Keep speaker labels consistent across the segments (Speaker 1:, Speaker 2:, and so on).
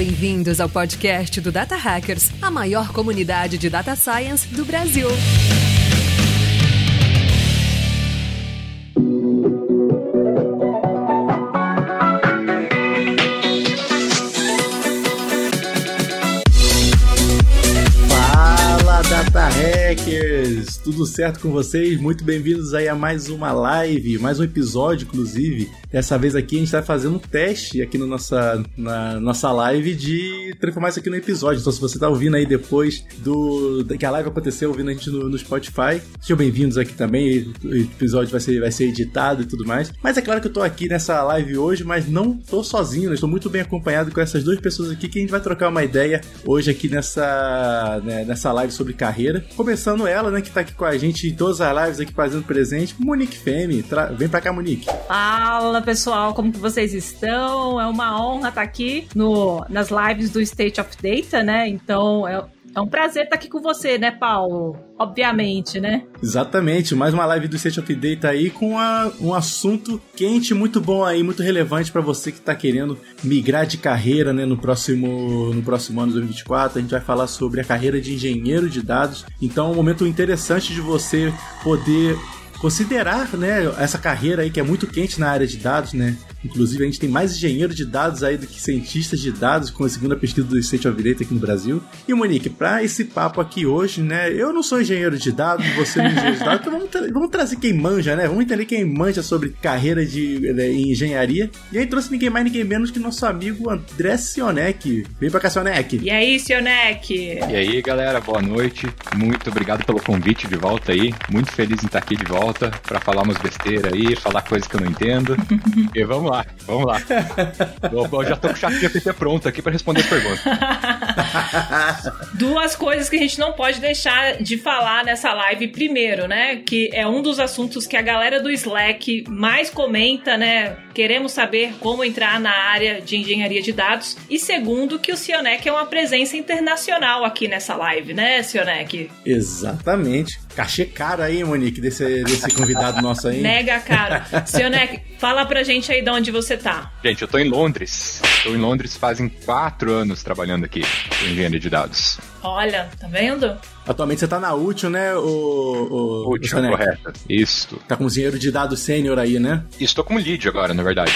Speaker 1: bem-vindos ao podcast do Data Hackers, a maior comunidade de data science do Brasil.
Speaker 2: Tudo certo com vocês? Muito bem-vindos aí a mais uma live, mais um episódio, inclusive, Dessa vez aqui a gente está fazendo um teste aqui no nossa, na nossa live de transformar isso aqui no episódio. Então, se você está ouvindo aí depois do que a live aconteceu, ouvindo a gente no, no Spotify, sejam bem-vindos aqui também. O episódio vai ser, vai ser editado e tudo mais. Mas é claro que eu estou aqui nessa live hoje, mas não estou sozinho, né? estou muito bem acompanhado com essas duas pessoas aqui que a gente vai trocar uma ideia hoje aqui nessa, né, nessa live sobre carreira. Começando ela, né, que está aqui com a gente em todas as lives aqui fazendo presente, Monique Femi. Vem pra cá, Monique.
Speaker 3: Fala! Pessoal, como que vocês estão? É uma honra estar aqui no, nas lives do State of Data, né? Então é, é um prazer estar aqui com você, né, Paulo? Obviamente, né?
Speaker 2: Exatamente, mais uma live do State of Data aí com um assunto quente, muito bom aí, muito relevante para você que está querendo migrar de carreira, né, no próximo, no próximo ano 2024. A gente vai falar sobre a carreira de engenheiro de dados. Então, é um momento interessante de você poder considerar, né, essa carreira aí que é muito quente na área de dados, né? Inclusive, a gente tem mais engenheiro de dados aí do que cientistas de dados, com a segunda pesquisa do State of Data aqui no Brasil. E, Monique, para esse papo aqui hoje, né? Eu não sou engenheiro de dados, você não é engenheiro de dados, então vamos, tra vamos trazer quem manja, né? Vamos entender quem manja sobre carreira de, né, em engenharia. E aí trouxe ninguém mais, ninguém menos que nosso amigo André Sionek. Vem pra cá, Sionek.
Speaker 3: E aí, Sionek?
Speaker 4: E aí, galera, boa noite. Muito obrigado pelo convite de volta aí. Muito feliz em estar aqui de volta para falar umas besteiras aí, falar coisas que eu não entendo. e vamos lá, vamos lá. eu, eu já tô com o chat GPT pronto aqui para responder as perguntas.
Speaker 3: Duas coisas que a gente não pode deixar de falar nessa live. Primeiro, né, que é um dos assuntos que a galera do Slack mais comenta, né? Queremos saber como entrar na área de engenharia de dados. E segundo, que o Cionec é uma presença internacional aqui nessa live, né, Cionec?
Speaker 2: Exatamente. Cachê caro aí, Monique, desse, desse convidado nosso aí.
Speaker 3: Mega caro. Cionec, fala pra gente aí de onde você tá.
Speaker 4: Gente, eu tô em Londres. Estou em Londres fazem quatro anos trabalhando aqui com engenharia de dados.
Speaker 3: Olha, tá vendo?
Speaker 2: Atualmente você tá na útil, né, o, o
Speaker 4: Útil, correto. Isso.
Speaker 2: Tá como engenheiro de dados sênior aí, né?
Speaker 4: Estou como lead agora, na verdade.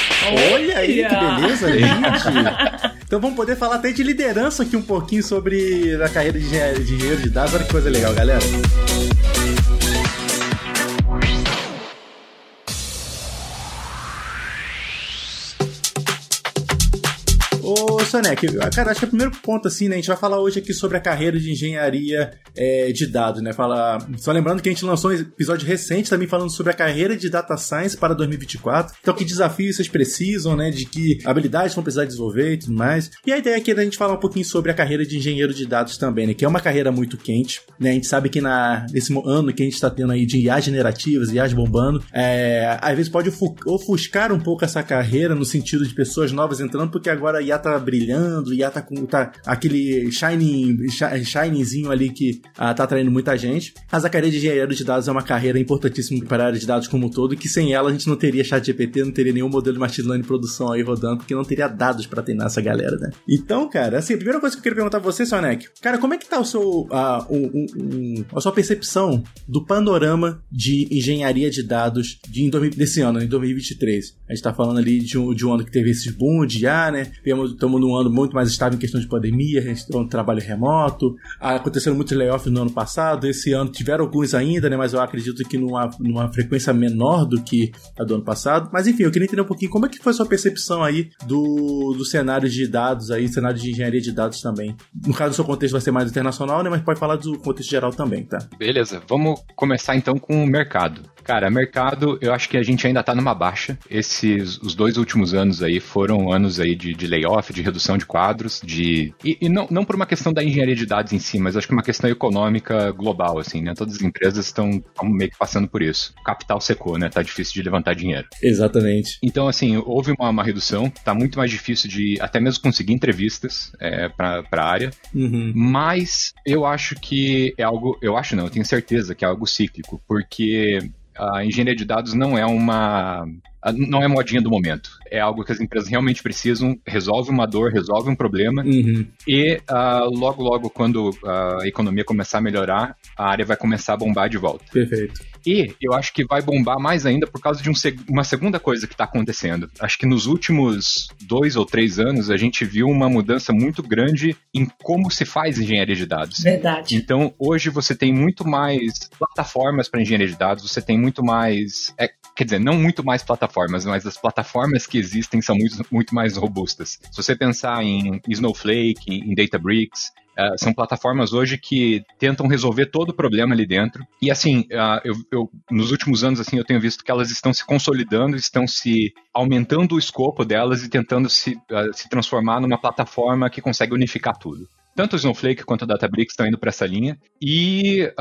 Speaker 2: Olha aí, que beleza, lead. então vamos poder falar até de liderança aqui um pouquinho sobre a carreira de engenheiro de, engenheiro de dados. Olha que coisa legal, galera. Ô, Sonek, cara, acho que é o primeiro ponto, assim, né? A gente vai falar hoje aqui sobre a carreira de engenharia é, de dados, né? Fala, só lembrando que a gente lançou um episódio recente também falando sobre a carreira de data science para 2024. Então, que desafios vocês precisam, né? De que habilidades vão precisar desenvolver e tudo mais. E a ideia aqui é a gente falar um pouquinho sobre a carreira de engenheiro de dados também, né? Que é uma carreira muito quente, né? A gente sabe que na, nesse ano que a gente está tendo aí de IAs generativas, IAs bombando, é, às vezes pode ofuscar um pouco essa carreira no sentido de pessoas novas entrando, porque agora a IA tá brilhando, IA tá com tá aquele shining, shiningzinho ali que ah, tá atraindo muita gente. Mas a carreira de engenheiro de dados é uma carreira importantíssima para a área de dados como um todo, que sem ela a gente não teria chat GPT, não teria nenhum modelo de machine learning produção aí rodando, porque não teria dados para treinar essa galera, né? Então, cara, assim, a primeira coisa que eu queria perguntar pra você, Sonek, cara, como é que tá o seu, um, um, um, a sua percepção do panorama de engenharia de dados de, em, desse ano, em 2023? A gente tá falando ali de um, de um ano que teve esses boom de IA, né? Estamos num ano muito mais estável em questão de pandemia, tem um trabalho remoto, aconteceram muitos layoffs no ano passado, esse ano tiveram alguns ainda, né? Mas eu acredito que numa, numa frequência menor do que a do ano passado. Mas enfim, eu queria entender um pouquinho como é que foi a sua percepção aí do, do cenário de dados aí, cenário de engenharia de dados também. No caso, o seu contexto vai ser mais internacional, né? Mas pode falar do contexto geral também, tá?
Speaker 4: Beleza, vamos começar então com o mercado. Cara, mercado, eu acho que a gente ainda tá numa baixa. Esses, os dois últimos anos aí foram anos aí de, de layoff, de redução de quadros, de... E, e, não, não por uma questão da engenharia de dados em si, mas acho que uma questão econômica global, assim, né? Todas as empresas estão meio que passando por isso. O capital secou, né? Tá difícil de levantar dinheiro.
Speaker 2: Exatamente.
Speaker 4: Então, assim, houve uma, uma redução, tá muito mais difícil de até mesmo conseguir entrevistas é, pra, pra área,
Speaker 2: uhum.
Speaker 4: mas eu acho que é algo, eu acho não, eu tenho certeza que é algo cíclico, porque a engenharia de dados não é uma não é modinha do momento. É algo que as empresas realmente precisam, resolve uma dor, resolve um problema.
Speaker 2: Uhum.
Speaker 4: E uh, logo, logo, quando a economia começar a melhorar, a área vai começar a bombar de volta.
Speaker 2: Perfeito.
Speaker 4: E eu acho que vai bombar mais ainda por causa de um seg uma segunda coisa que está acontecendo. Acho que nos últimos dois ou três anos a gente viu uma mudança muito grande em como se faz engenharia de dados.
Speaker 3: Verdade.
Speaker 4: Então hoje você tem muito mais plataformas para engenharia de dados, você tem muito mais. É, quer dizer, não muito mais plataformas, mas as plataformas que existem são muito, muito mais robustas. Se você pensar em Snowflake, em Databricks, Uh, são plataformas hoje que tentam resolver todo o problema ali dentro. E assim, uh, eu, eu, nos últimos anos, assim, eu tenho visto que elas estão se consolidando, estão se aumentando o escopo delas e tentando se, uh, se transformar numa plataforma que consegue unificar tudo. Tanto o Snowflake quanto o Databricks estão indo para essa linha. E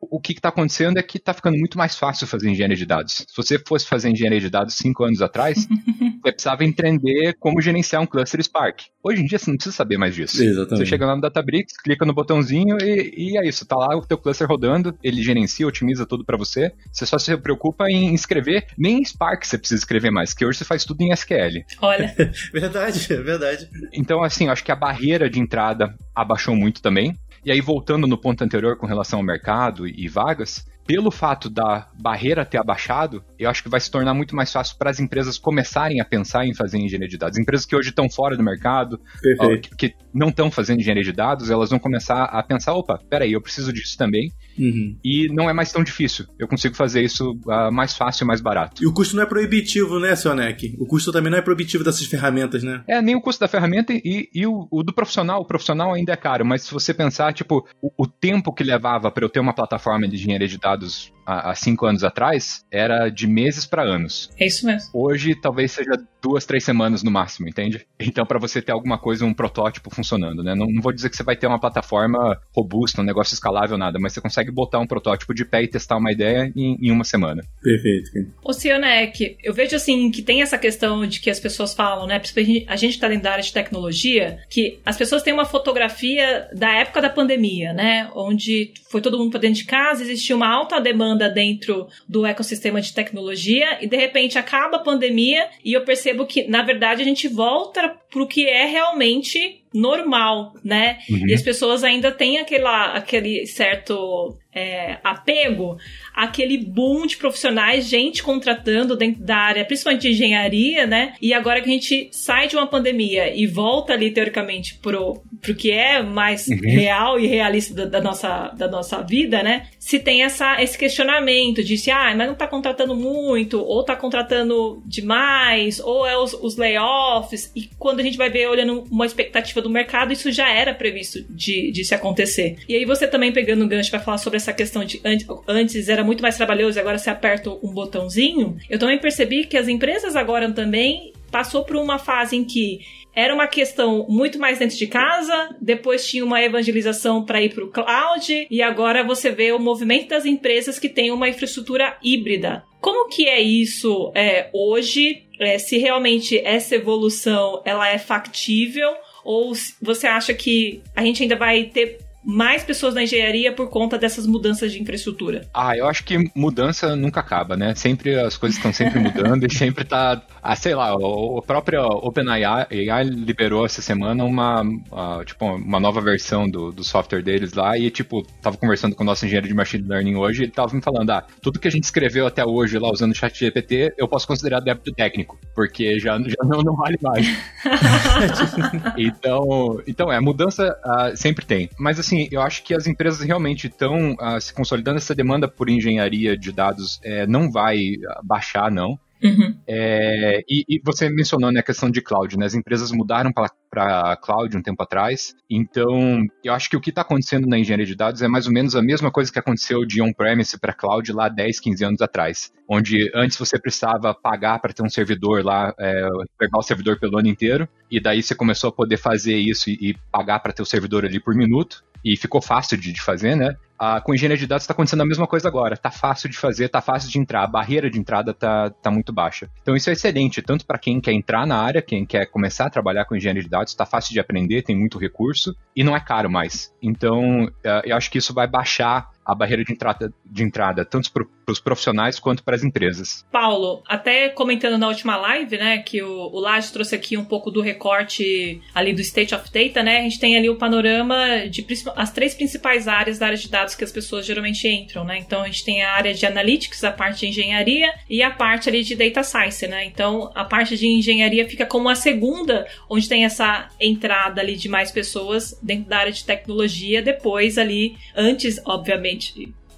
Speaker 4: o que está acontecendo é que está ficando muito mais fácil fazer engenharia de dados. Se você fosse fazer engenharia de dados cinco anos atrás, você precisava entender como gerenciar um cluster Spark. Hoje em dia você não precisa saber mais disso.
Speaker 2: Exatamente.
Speaker 4: Você chega lá no Databricks, clica no botãozinho e, e é isso. Tá lá o teu cluster rodando, ele gerencia, otimiza tudo para você. Você só se preocupa em escrever, nem em Spark você precisa escrever mais, que hoje você faz tudo em SQL.
Speaker 3: Olha.
Speaker 2: verdade, é verdade.
Speaker 4: Então, assim, eu acho que a barreira de entrada abaixou muito também. E aí, voltando no ponto anterior com relação ao mercado e vagas, pelo fato da barreira ter abaixado, eu acho que vai se tornar muito mais fácil para as empresas começarem a pensar em fazer engenharia de dados. Empresas que hoje estão fora do mercado, ó, que, que, não estão fazendo engenharia de dados, elas vão começar a pensar: opa, peraí, eu preciso disso também.
Speaker 2: Uhum.
Speaker 4: E não é mais tão difícil. Eu consigo fazer isso uh, mais fácil e mais barato.
Speaker 2: E o custo não é proibitivo, né, Sionec? O custo também não é proibitivo dessas ferramentas, né?
Speaker 4: É, nem o custo da ferramenta e, e o, o, do profissional. O profissional ainda é caro, mas se você pensar, tipo, o, o tempo que levava para eu ter uma plataforma de engenharia de dados dados há, cinco anos atrás, era de meses para anos.
Speaker 3: É isso mesmo.
Speaker 4: Hoje, talvez seja duas, três semanas no máximo, entende? Então, para você ter alguma coisa, um protótipo funcionando, né? Não, não, vou dizer que você vai ter uma plataforma robusta, um negócio escalável, nada, mas você consegue botar um protótipo de pé e testar uma ideia em, em uma semana.
Speaker 2: Perfeito.
Speaker 3: Ô, Cionek, eu vejo assim que tem essa questão de que as pessoas falam, né? A gente está dentro da área de tecnologia, que as pessoas têm uma fotografia da época da pandemia, né? Onde foi todo mundo para dentro de casa, existia uma alta demanda dentro do ecossistema de tecnologia e de repente acaba a pandemia e eu percebo que, na verdade, a gente volta para o que é realmente normal, né? Uhum. E as pessoas ainda têm aquela, aquele certo é, apego àquele boom de profissionais, gente contratando dentro da área, principalmente de engenharia, né? E agora que a gente sai de uma pandemia e volta ali, teoricamente, pro, pro que é mais uhum. real e realista da, da, nossa, da nossa vida, né? Se tem essa, esse questionamento de se, ah, mas não tá contratando muito, ou tá contratando demais, ou é os, os layoffs, e quando a gente vai ver olhando uma expectativa do mercado, isso já era previsto de, de se acontecer. E aí você também pegando um gancho para falar sobre essa questão de antes era muito mais trabalhoso e agora você aperta um botãozinho, eu também percebi que as empresas agora também passou por uma fase em que era uma questão muito mais dentro de casa, depois tinha uma evangelização para ir para o cloud, e agora você vê o movimento das empresas que têm uma infraestrutura híbrida. Como que é isso é, hoje? É, se realmente essa evolução ela é factível ou você acha que a gente ainda vai ter mais pessoas na engenharia por conta dessas mudanças de infraestrutura?
Speaker 4: Ah, eu acho que mudança nunca acaba, né? Sempre as coisas estão sempre mudando e sempre tá, ah, sei lá, o, próprio OpenAI liberou essa semana uma, uh, tipo, uma nova versão do, do software deles lá e, tipo, tava conversando com o nosso engenheiro de machine learning hoje e ele tava me falando, ah, tudo que a gente escreveu até hoje lá usando o chat GPT, eu posso considerar débito técnico, porque já, já não, não vale mais. então, então, é, mudança uh, sempre tem. Mas, assim, assim, eu acho que as empresas realmente estão uh, se consolidando. Essa demanda por engenharia de dados é, não vai baixar, não.
Speaker 3: Uhum.
Speaker 4: É, e, e, você mencionou né, a questão de cloud, né? As empresas mudaram para cloud um tempo atrás. Então, eu acho que o que está acontecendo na engenharia de dados é mais ou menos a mesma coisa que aconteceu de on-premise para cloud lá 10, 15 anos atrás. Onde antes você precisava pagar para ter um servidor lá, é, pegar o servidor pelo ano inteiro, e daí você começou a poder fazer isso e, e pagar para ter o servidor ali por minuto e ficou fácil de, de fazer, né? Ah, com engenharia de dados está acontecendo a mesma coisa agora. Tá fácil de fazer, tá fácil de entrar. A barreira de entrada tá, tá muito baixa. Então isso é excelente, tanto para quem quer entrar na área, quem quer começar a trabalhar com engenharia de dados, está fácil de aprender, tem muito recurso e não é caro mais. Então uh, eu acho que isso vai baixar a barreira de entrada, de entrada tanto para os profissionais quanto para as empresas.
Speaker 3: Paulo, até comentando na última live, né, que o, o Laje trouxe aqui um pouco do recorte ali do State of Data, né, a gente tem ali o panorama de as três principais áreas da área de dados que as pessoas geralmente entram, né, então a gente tem a área de Analytics, a parte de engenharia e a parte ali de Data Science, né, então a parte de engenharia fica como a segunda, onde tem essa entrada ali de mais pessoas dentro da área de tecnologia, depois ali, antes, obviamente,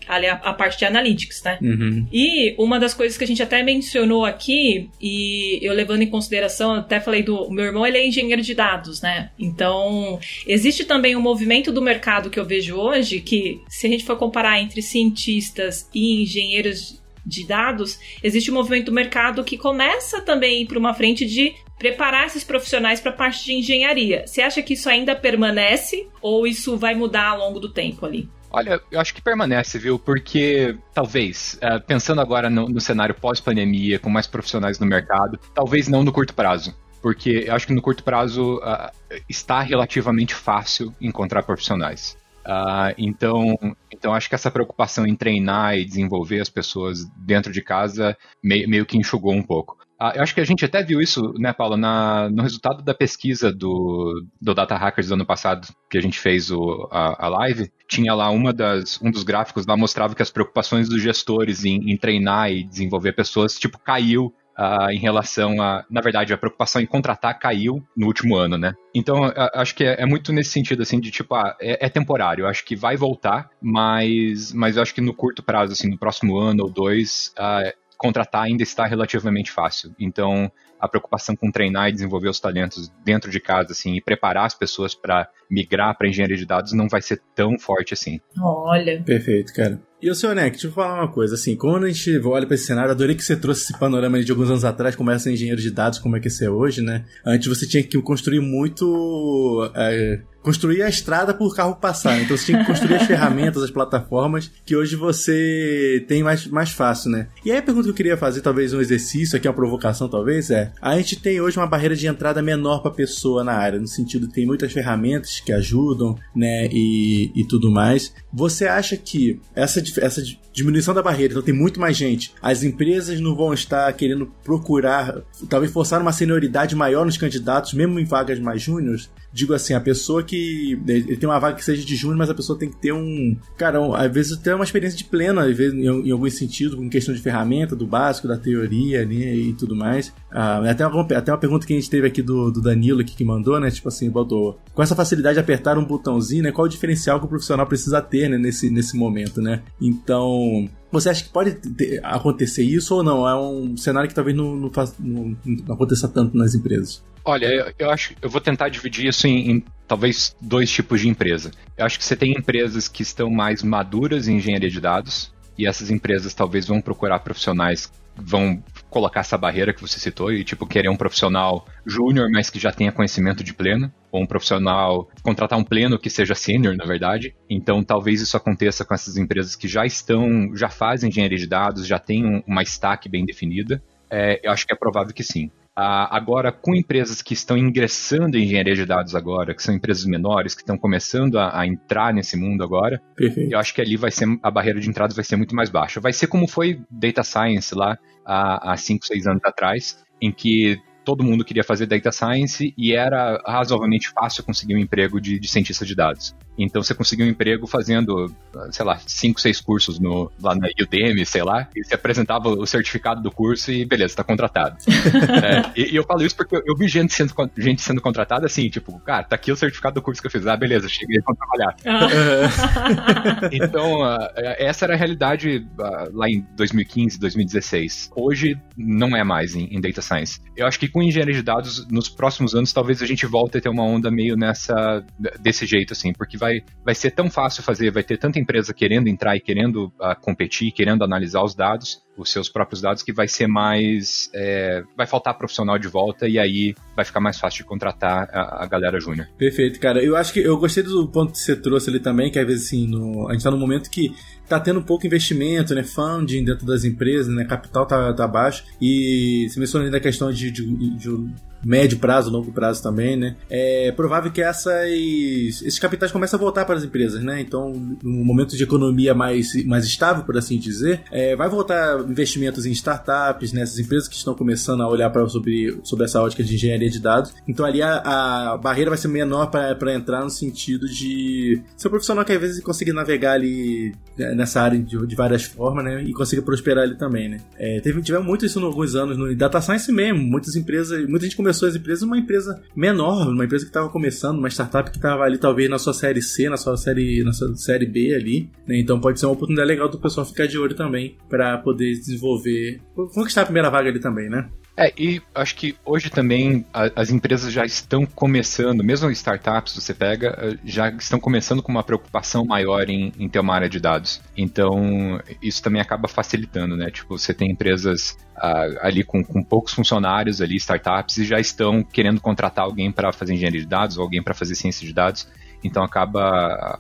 Speaker 3: ali a, a, parte de analytics, né? Uhum. E uma das coisas que a gente até mencionou aqui, e eu levando em consideração, até falei do meu irmão, ele é engenheiro de dados, né? Então, existe também um movimento do mercado que eu vejo hoje, que se a gente for comparar entre cientistas e engenheiros de dados, existe um movimento do mercado que começa também para uma frente de preparar esses profissionais para a parte de engenharia. Você acha que isso ainda permanece ou isso vai mudar ao longo do tempo ali?
Speaker 4: Olha, eu acho que permanece, viu? Porque talvez, uh, pensando agora no, no cenário pós-pandemia, com mais profissionais no mercado, talvez não no curto prazo. Porque eu acho que no curto prazo uh, está relativamente fácil encontrar profissionais. Uh, então, então acho que essa preocupação em treinar e desenvolver as pessoas dentro de casa meio que enxugou um pouco. Uh, eu acho que a gente até viu isso, né, Paula, na, no resultado da pesquisa do, do Data Hackers do ano passado, que a gente fez o, a, a live, tinha lá uma das, um dos gráficos lá mostrava que as preocupações dos gestores em, em treinar e desenvolver pessoas, tipo, caiu uh, em relação a. Na verdade, a preocupação em contratar caiu no último ano, né? Então, acho que é, é, muito nesse sentido, assim, de tipo, ah, é, é, temporário. Eu acho que vai voltar, mas, mas eu acho que no curto prazo, assim, no próximo ano ou dois, uh, contratar ainda está relativamente fácil. Então, a preocupação com treinar e desenvolver os talentos dentro de casa, assim, e preparar as pessoas para migrar para engenharia de dados não vai ser tão forte assim.
Speaker 3: Olha.
Speaker 2: Perfeito, cara. E o seu Neck, deixa eu falar uma coisa, assim, quando a gente olha para esse cenário, adorei que você trouxe esse panorama de alguns anos atrás, como era ser engenheiro de dados, como é que é hoje, né? Antes você tinha que construir muito é, construir a estrada por carro passar. Então você tinha que construir as ferramentas, as plataformas que hoje você tem mais, mais fácil, né? E aí a pergunta que eu queria fazer, talvez um exercício, aqui uma provocação talvez, é: a gente tem hoje uma barreira de entrada menor para pessoa na área, no sentido de tem muitas ferramentas que ajudam, né, e, e tudo mais. Você acha que essa, essa diminuição da barreira, então tem muito mais gente, as empresas não vão estar querendo procurar, talvez forçar uma senioridade maior nos candidatos, mesmo em vagas mais júniores? Digo assim, a pessoa que. Ele tem uma vaga que seja de júnior, mas a pessoa tem que ter um. Cara, um, às vezes ter uma experiência de plena, às vezes, em, em algum sentido, com questão de ferramenta, do básico, da teoria né, e tudo mais. Ah, até, uma, até uma pergunta que a gente teve aqui do, do Danilo aqui que mandou, né? Tipo assim, botou. Com essa facilidade de apertar um botãozinho, né? Qual o diferencial que o profissional precisa ter, né, nesse, nesse momento, né? Então. Você acha que pode ter, acontecer isso ou não? É um cenário que talvez não, não, faz, não, não aconteça tanto nas empresas.
Speaker 4: Olha, eu, eu acho eu vou tentar dividir isso em, em, talvez dois tipos de empresa. Eu acho que você tem empresas que estão mais maduras em engenharia de dados, e essas empresas talvez vão procurar profissionais vão colocar essa barreira que você citou e tipo querer um profissional júnior, mas que já tenha conhecimento de pleno, ou um profissional contratar um pleno que seja sênior, na verdade. Então, talvez isso aconteça com essas empresas que já estão, já fazem engenharia de dados, já têm uma stack bem definida. É, eu acho que é provável que sim. Ah, agora, com empresas que estão ingressando em engenharia de dados agora, que são empresas menores, que estão começando a, a entrar nesse mundo agora, Perfeito. eu acho que ali vai ser a barreira de entrada vai ser muito mais baixa. Vai ser como foi Data Science lá há 5, 6 anos atrás, em que todo mundo queria fazer data science e era razoavelmente fácil conseguir um emprego de, de cientista de dados. Então você conseguiu um emprego fazendo, sei lá, cinco, seis cursos no, lá na Udemy, sei lá, e você apresentava o certificado do curso e beleza, está contratado. é, e, e, eu falo isso porque eu, eu, vi gente sendo, gente sendo contratada assim, tipo, cara, tá aqui o certificado do curso que eu fiz. Ah, beleza, cheguei para trabalhar. Ah. então, uh, essa era a realidade uh, lá em 2015, 2016. Hoje não é mais em, em Data Science. Eu acho que com engenharia de dados, nos próximos anos, talvez a gente volte a ter uma onda meio nessa, desse jeito, assim, porque vai vai, ser tão fácil fazer, vai ter tanta empresa querendo entrar e querendo uh, competir, querendo analisar os dados, os seus próprios dados, que vai ser mais. É, vai faltar profissional de volta e aí vai ficar mais fácil de contratar a, a galera júnior.
Speaker 2: Perfeito, cara. Eu acho que eu gostei do ponto que você trouxe ali também, que às vezes assim, no, a gente tá num momento que tá tendo pouco investimento, né? Funding dentro das empresas, né? Capital tá, tá baixo. E você mencionou ainda a questão de, de, de médio prazo, longo prazo também, né? É provável que essas, esses capitais comecem a voltar para as empresas, né? Então, num momento de economia mais, mais estável, por assim dizer, é, vai voltar investimentos em startups, nessas né? empresas que estão começando a olhar para sobre, sobre essa ótica de engenharia de dados. Então, ali a, a barreira vai ser menor para entrar no sentido de ser profissional que às vezes conseguir navegar ali né, nessa área de, de várias formas, né? E consiga prosperar ali também, né? É, teve, tivemos muito isso em alguns anos no Data Science mesmo. Muitas empresas, muita gente começou as empresas uma empresa menor, uma empresa que estava começando, uma startup que estava ali talvez na sua série C, na sua série, na sua série B ali, né? Então pode ser uma oportunidade legal do pessoal ficar de olho também para poder desenvolver, conquistar a primeira vaga ali também, né?
Speaker 4: É, e acho que hoje também a, as empresas já estão começando, mesmo startups, você pega, eh, já estão começando com uma preocupação maior em, em ter uma área de dados. Então, isso também acaba facilitando, né? Tipo, você tem empresas uh, ali com, com poucos funcionários ali, startups, e já estão querendo contratar alguém para fazer engenharia de dados ou alguém para fazer ciência de dados. Então acaba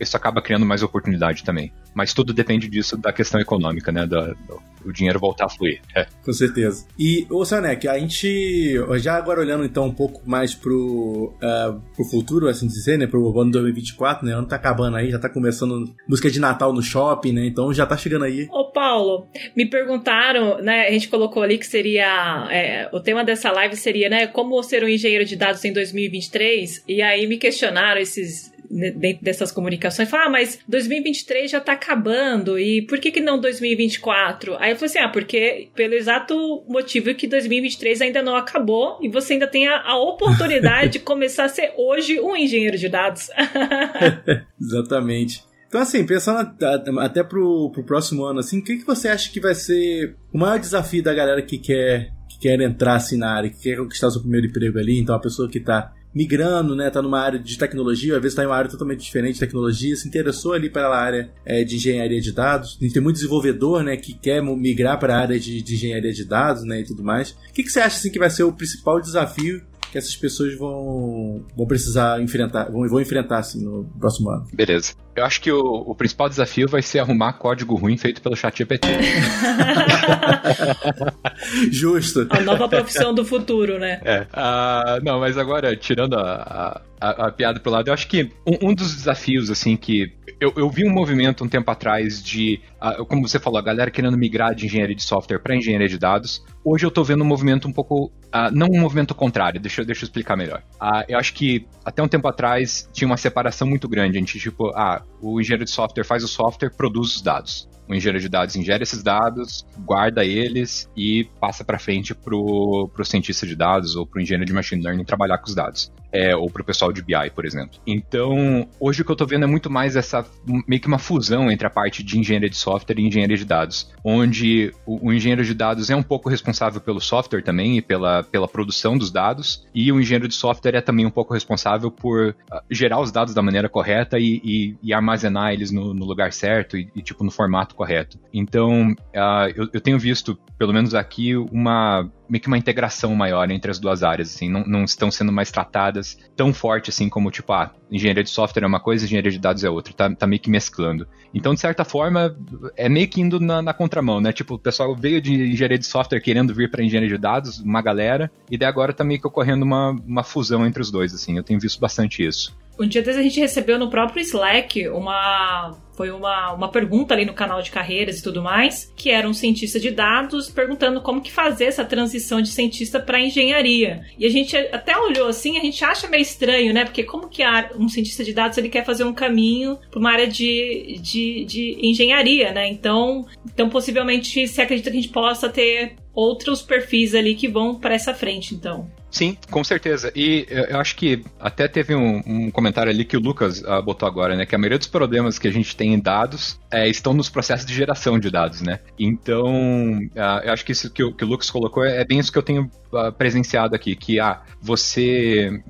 Speaker 4: isso acaba criando mais oportunidade também. Mas tudo depende disso da questão econômica, né? Do o dinheiro voltar a fluir. É.
Speaker 2: Com certeza. E, ô Sanek, a gente, já agora olhando então um pouco mais pro, uh, pro futuro, assim dizer, né? Pro ano 2024, né? O ano tá acabando aí, já tá começando música de Natal no shopping, né? Então já tá chegando aí.
Speaker 3: Ô Paulo, me perguntaram, né? A gente colocou ali que seria. É, o tema dessa live seria, né? Como ser um engenheiro de dados em 2023. E aí me questionaram esses dentro dessas comunicações, fala, ah, mas 2023 já tá acabando, e por que que não 2024? Aí eu falei assim, ah, porque pelo exato motivo que 2023 ainda não acabou, e você ainda tem a, a oportunidade de começar a ser hoje um engenheiro de dados.
Speaker 2: Exatamente. Então, assim, pensando até pro, pro próximo ano, assim, o que, que você acha que vai ser o maior desafio da galera que quer, que quer entrar assim na área, que quer conquistar o seu primeiro emprego ali? Então, a pessoa que tá migrando, né? Tá numa área de tecnologia, às vezes tá em uma área totalmente diferente de tecnologia, se interessou ali para a área é, de engenharia de dados. A gente tem muito desenvolvedor, né, que quer migrar para a área de, de, engenharia de dados, né, e tudo mais. O que, que você acha assim que vai ser o principal desafio que essas pessoas vão, vão precisar enfrentar, vão, vão enfrentar assim no próximo ano?
Speaker 4: Beleza. Eu acho que o, o, principal desafio vai ser arrumar código ruim feito pelo ChatGPT.
Speaker 2: Justo.
Speaker 3: A nova profissão do futuro, né?
Speaker 4: É. Uh, não, mas agora, tirando a, a, a, piada pro lado, eu acho que um, um dos desafios, assim, que eu, eu, vi um movimento um tempo atrás de, uh, como você falou, a galera querendo migrar de engenharia de software para engenharia de dados. Hoje eu tô vendo um movimento um pouco, uh, não um movimento contrário, deixa, deixa eu explicar melhor. Uh, eu acho que até um tempo atrás tinha uma separação muito grande. A gente, tipo, ah, o engenheiro de software faz o software, produz os dados. O engenheiro de dados ingere esses dados, guarda eles e passa para frente pro, pro cientista de dados ou pro engenheiro de machine learning trabalhar com os dados é, ou para o pessoal de BI, por exemplo. Então, hoje o que eu estou vendo é muito mais essa meio que uma fusão entre a parte de engenharia de software e engenharia de dados, onde o, o, engenheiro de dados é um pouco responsável pelo software também e pela, pela produção dos dados, e o engenheiro de software é também um pouco responsável por uh, gerar os dados da maneira correta e, e, e armazenar eles no, no lugar certo e, e, tipo no formato correto. Então, uh, eu, eu tenho visto, pelo menos aqui, uma meio que uma integração maior entre as duas áreas, assim, não, não estão sendo mais tratadas tão forte assim como, tipo, ah, engenharia de software é uma coisa, engenharia de dados é outra, tá, tá meio que mesclando. Então, de certa forma, é meio que indo na, na contramão, né? Tipo, o pessoal veio de engenharia de software querendo vir para engenharia de dados, uma galera, e daí agora tá meio que ocorrendo uma, uma fusão entre os dois, assim, eu tenho visto bastante isso.
Speaker 3: Um dia a gente recebeu no próprio Slack uma foi uma, uma pergunta ali no canal de carreiras e tudo mais, que era um cientista de dados perguntando como que fazer essa transição de cientista para engenharia. E a gente até olhou assim, a gente acha meio estranho, né? Porque como que um cientista de dados ele quer fazer um caminho para uma área de, de, de engenharia, né? Então, então possivelmente se acredita que a gente possa ter outros perfis ali que vão para essa frente, então.
Speaker 4: Sim, com certeza. E eu acho que até teve um, um comentário ali que o Lucas uh, botou agora, né? Que a maioria dos problemas que a gente tem em dados é, estão nos processos de geração de dados, né? Então, uh, eu acho que isso que o, que o Lucas colocou é, é bem isso que eu tenho uh, presenciado aqui, que ah, você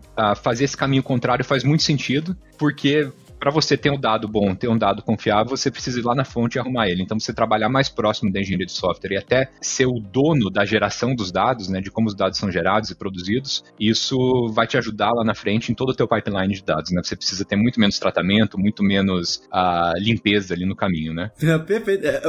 Speaker 4: fazer esse caminho contrário faz muito sentido, porque para você ter um dado bom, ter um dado confiável, você precisa ir lá na fonte e arrumar ele. Então, você trabalhar mais próximo da engenharia de software e até ser o dono da geração dos dados, né, de como os dados são gerados e produzidos, isso vai te ajudar lá na frente em todo o teu pipeline de dados, né? Você precisa ter muito menos tratamento, muito menos uh, limpeza ali no caminho, né?
Speaker 2: Perfeito. É,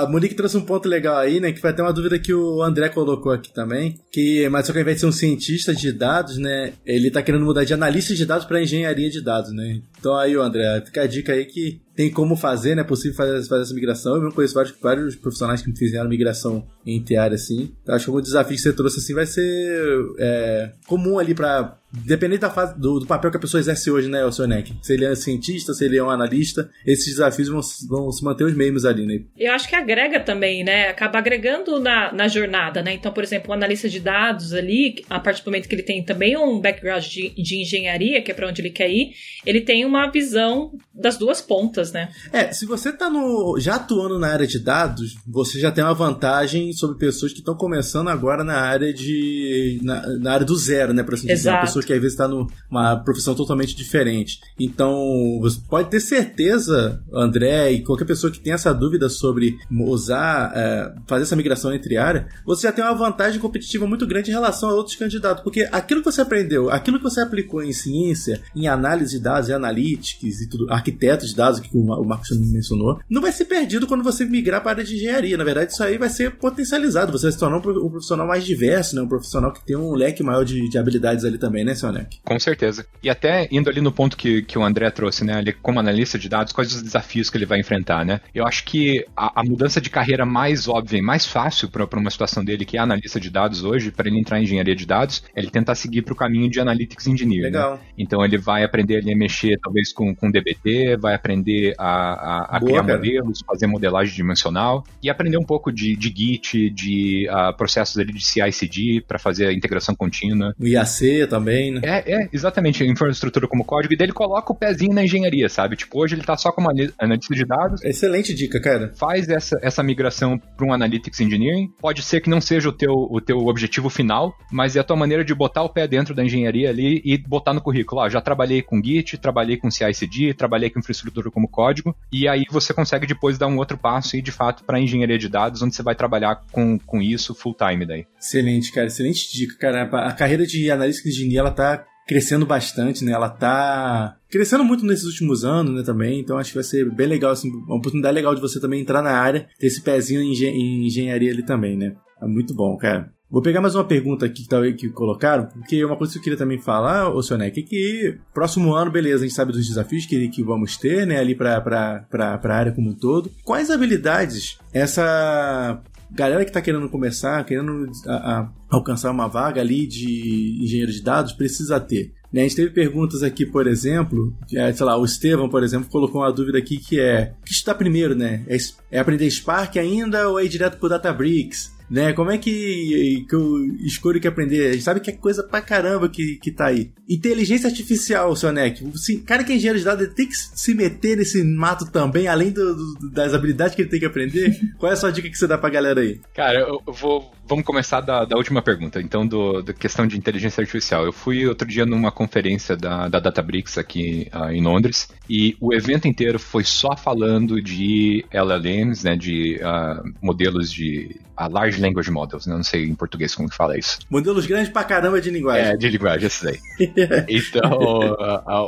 Speaker 2: a Monique trouxe um ponto legal aí, né, que vai ter uma dúvida que o André colocou aqui também, que mas só que ao invés de ser um cientista de dados, né, ele tá querendo mudar de analista de dados para engenharia de dados, né? Então aí, André, fica a dica aí que tem como fazer, né? É possível fazer, fazer essa migração. Eu conheço vários, vários profissionais que fizeram migração entre áreas assim. Então, acho que o desafio que você trouxe assim vai ser é, comum ali para Dependendo da fase, do, do, papel que a pessoa exerce hoje, né, o Sonek? Se ele é um cientista, se ele é um analista, esses desafios vão, vão se manter os mesmos ali, né?
Speaker 3: Eu acho que agrega também, né? Acaba agregando na, na jornada, né? Então, por exemplo, o analista de dados ali, a partir do momento que ele tem também um background de, de engenharia, que é para onde ele quer ir, ele tem uma visão das duas pontas, né?
Speaker 2: É, se você tá no, já atuando na área de dados, você já tem uma vantagem sobre pessoas que estão começando agora na área de. na, na área do zero, né? Pra assim dizer. Uma pessoa que às vezes está numa profissão totalmente diferente. Então, você pode ter certeza, André, e qualquer pessoa que tenha essa dúvida sobre usar, é, fazer essa migração entre área, você já tem uma vantagem competitiva muito grande em relação a outros candidatos. Porque aquilo que você aprendeu, aquilo que você aplicou em ciência, em análise de dados, e analytics e tudo, arquitetos de dados, que o Marcos mencionou, não vai ser perdido quando você migrar para a área de engenharia. Na verdade, isso aí vai ser potencializado. Você vai se tornar um profissional mais diverso, né? um profissional que tem um leque maior de, de habilidades ali também, né? né,
Speaker 4: Com certeza. E até indo ali no ponto que, que o André trouxe, né, ali como analista de dados, quais os desafios que ele vai enfrentar, né? Eu acho que a, a mudança de carreira mais óbvia e mais fácil para uma situação dele, que é analista de dados hoje, para ele entrar em engenharia de dados, é ele tentar seguir para o caminho de Analytics Engineer. Né? Legal. Né? Então ele vai aprender ali a mexer, talvez, com, com DBT, vai aprender a, a, a Boa, criar cara. modelos, fazer modelagem dimensional e aprender um pouco de, de Git, de uh, processos ali de CI/CD para fazer a integração contínua.
Speaker 2: O IAC também, né?
Speaker 4: É, é, exatamente, infraestrutura como código, e daí ele coloca o pezinho na engenharia, sabe? Tipo, hoje ele tá só como analista de dados.
Speaker 2: Excelente dica, cara.
Speaker 4: Faz essa, essa migração para um Analytics Engineering. Pode ser que não seja o teu, o teu objetivo final, mas é a tua maneira de botar o pé dentro da engenharia ali e botar no currículo. Ó, já trabalhei com Git, trabalhei com CI/CD, trabalhei com infraestrutura como código, e aí você consegue depois dar um outro passo e de fato para engenharia de dados, onde você vai trabalhar com, com isso full time daí.
Speaker 2: Excelente, cara, excelente dica, cara. A carreira de analista engenharia ela tá crescendo bastante, né? Ela tá crescendo muito nesses últimos anos, né, também. Então acho que vai ser bem legal, assim, uma oportunidade legal de você também entrar na área, ter esse pezinho em, em engenharia ali também, né? É muito bom, cara. Vou pegar mais uma pergunta aqui que, que colocaram, porque uma coisa que eu queria também falar, ô é que próximo ano, beleza, a gente sabe dos desafios que, que vamos ter, né, ali pra, pra área como um todo. Quais habilidades essa galera que está querendo começar, querendo a, a, alcançar uma vaga ali de engenheiro de dados, precisa ter. Né? A gente teve perguntas aqui, por exemplo, é, sei lá, o Estevam, por exemplo, colocou uma dúvida aqui que é: o que está primeiro, né? É, é aprender Spark ainda ou é ir direto pro Databricks? Né? Como é que, que eu escolho que aprender? A gente sabe que é coisa pra caramba que, que tá aí. Inteligência artificial, seu Neck. Assim, cara que é engenheiro de dados tem que se meter nesse mato também, além do, do, das habilidades que ele tem que aprender. Qual é a sua dica que você dá pra galera aí?
Speaker 4: Cara, eu vou. Vamos começar da, da última pergunta, então, do, da questão de inteligência artificial. Eu fui outro dia numa conferência da, da Databricks aqui uh, em Londres, e o evento inteiro foi só falando de LLMs, né, de uh, modelos de a Large Language Models, né? não sei em português como que fala isso.
Speaker 2: Modelos grandes pra caramba de linguagem.
Speaker 4: É, de linguagem, esse daí. então,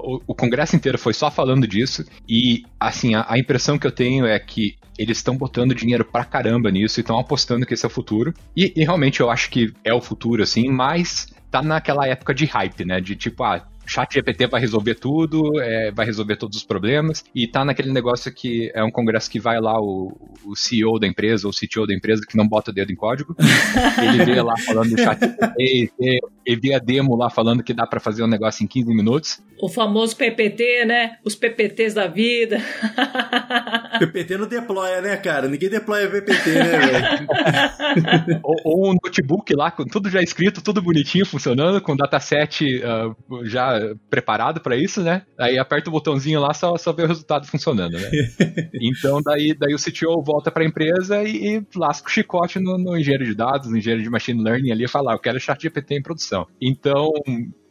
Speaker 4: o, o, congresso inteiro foi só falando disso, e assim, a, a impressão que eu tenho é que eles estão botando dinheiro pra caramba nisso e estão apostando que esse é o futuro. E, e realmente eu acho que é o futuro, assim, mas tá naquela época de hype, né? De tipo, ah, chat GPT vai resolver tudo, é, vai resolver todos os problemas, e tá naquele negócio que é um congresso que vai lá o, o CEO da empresa, ou CTO da empresa, que não bota o dedo em código, ele vê lá falando do chat GPT, ele vê a demo lá falando que dá para fazer um negócio em 15 minutos.
Speaker 3: O famoso PPT, né? Os PPTs da vida.
Speaker 2: PPT não deploya, né, cara? Ninguém deploya PPT, né, velho?
Speaker 4: ou, ou, um notebook lá, com tudo já escrito, tudo bonitinho, funcionando, com dataset uh, já preparado para isso, né? Aí aperta o botãozinho lá, só, só vê o resultado funcionando, né? então daí, daí o CTO volta para a empresa e, e, lasca o chicote no, no, engenheiro de dados, no engenheiro de machine learning ali e fala, ah, eu quero chat GPT em produção. Então,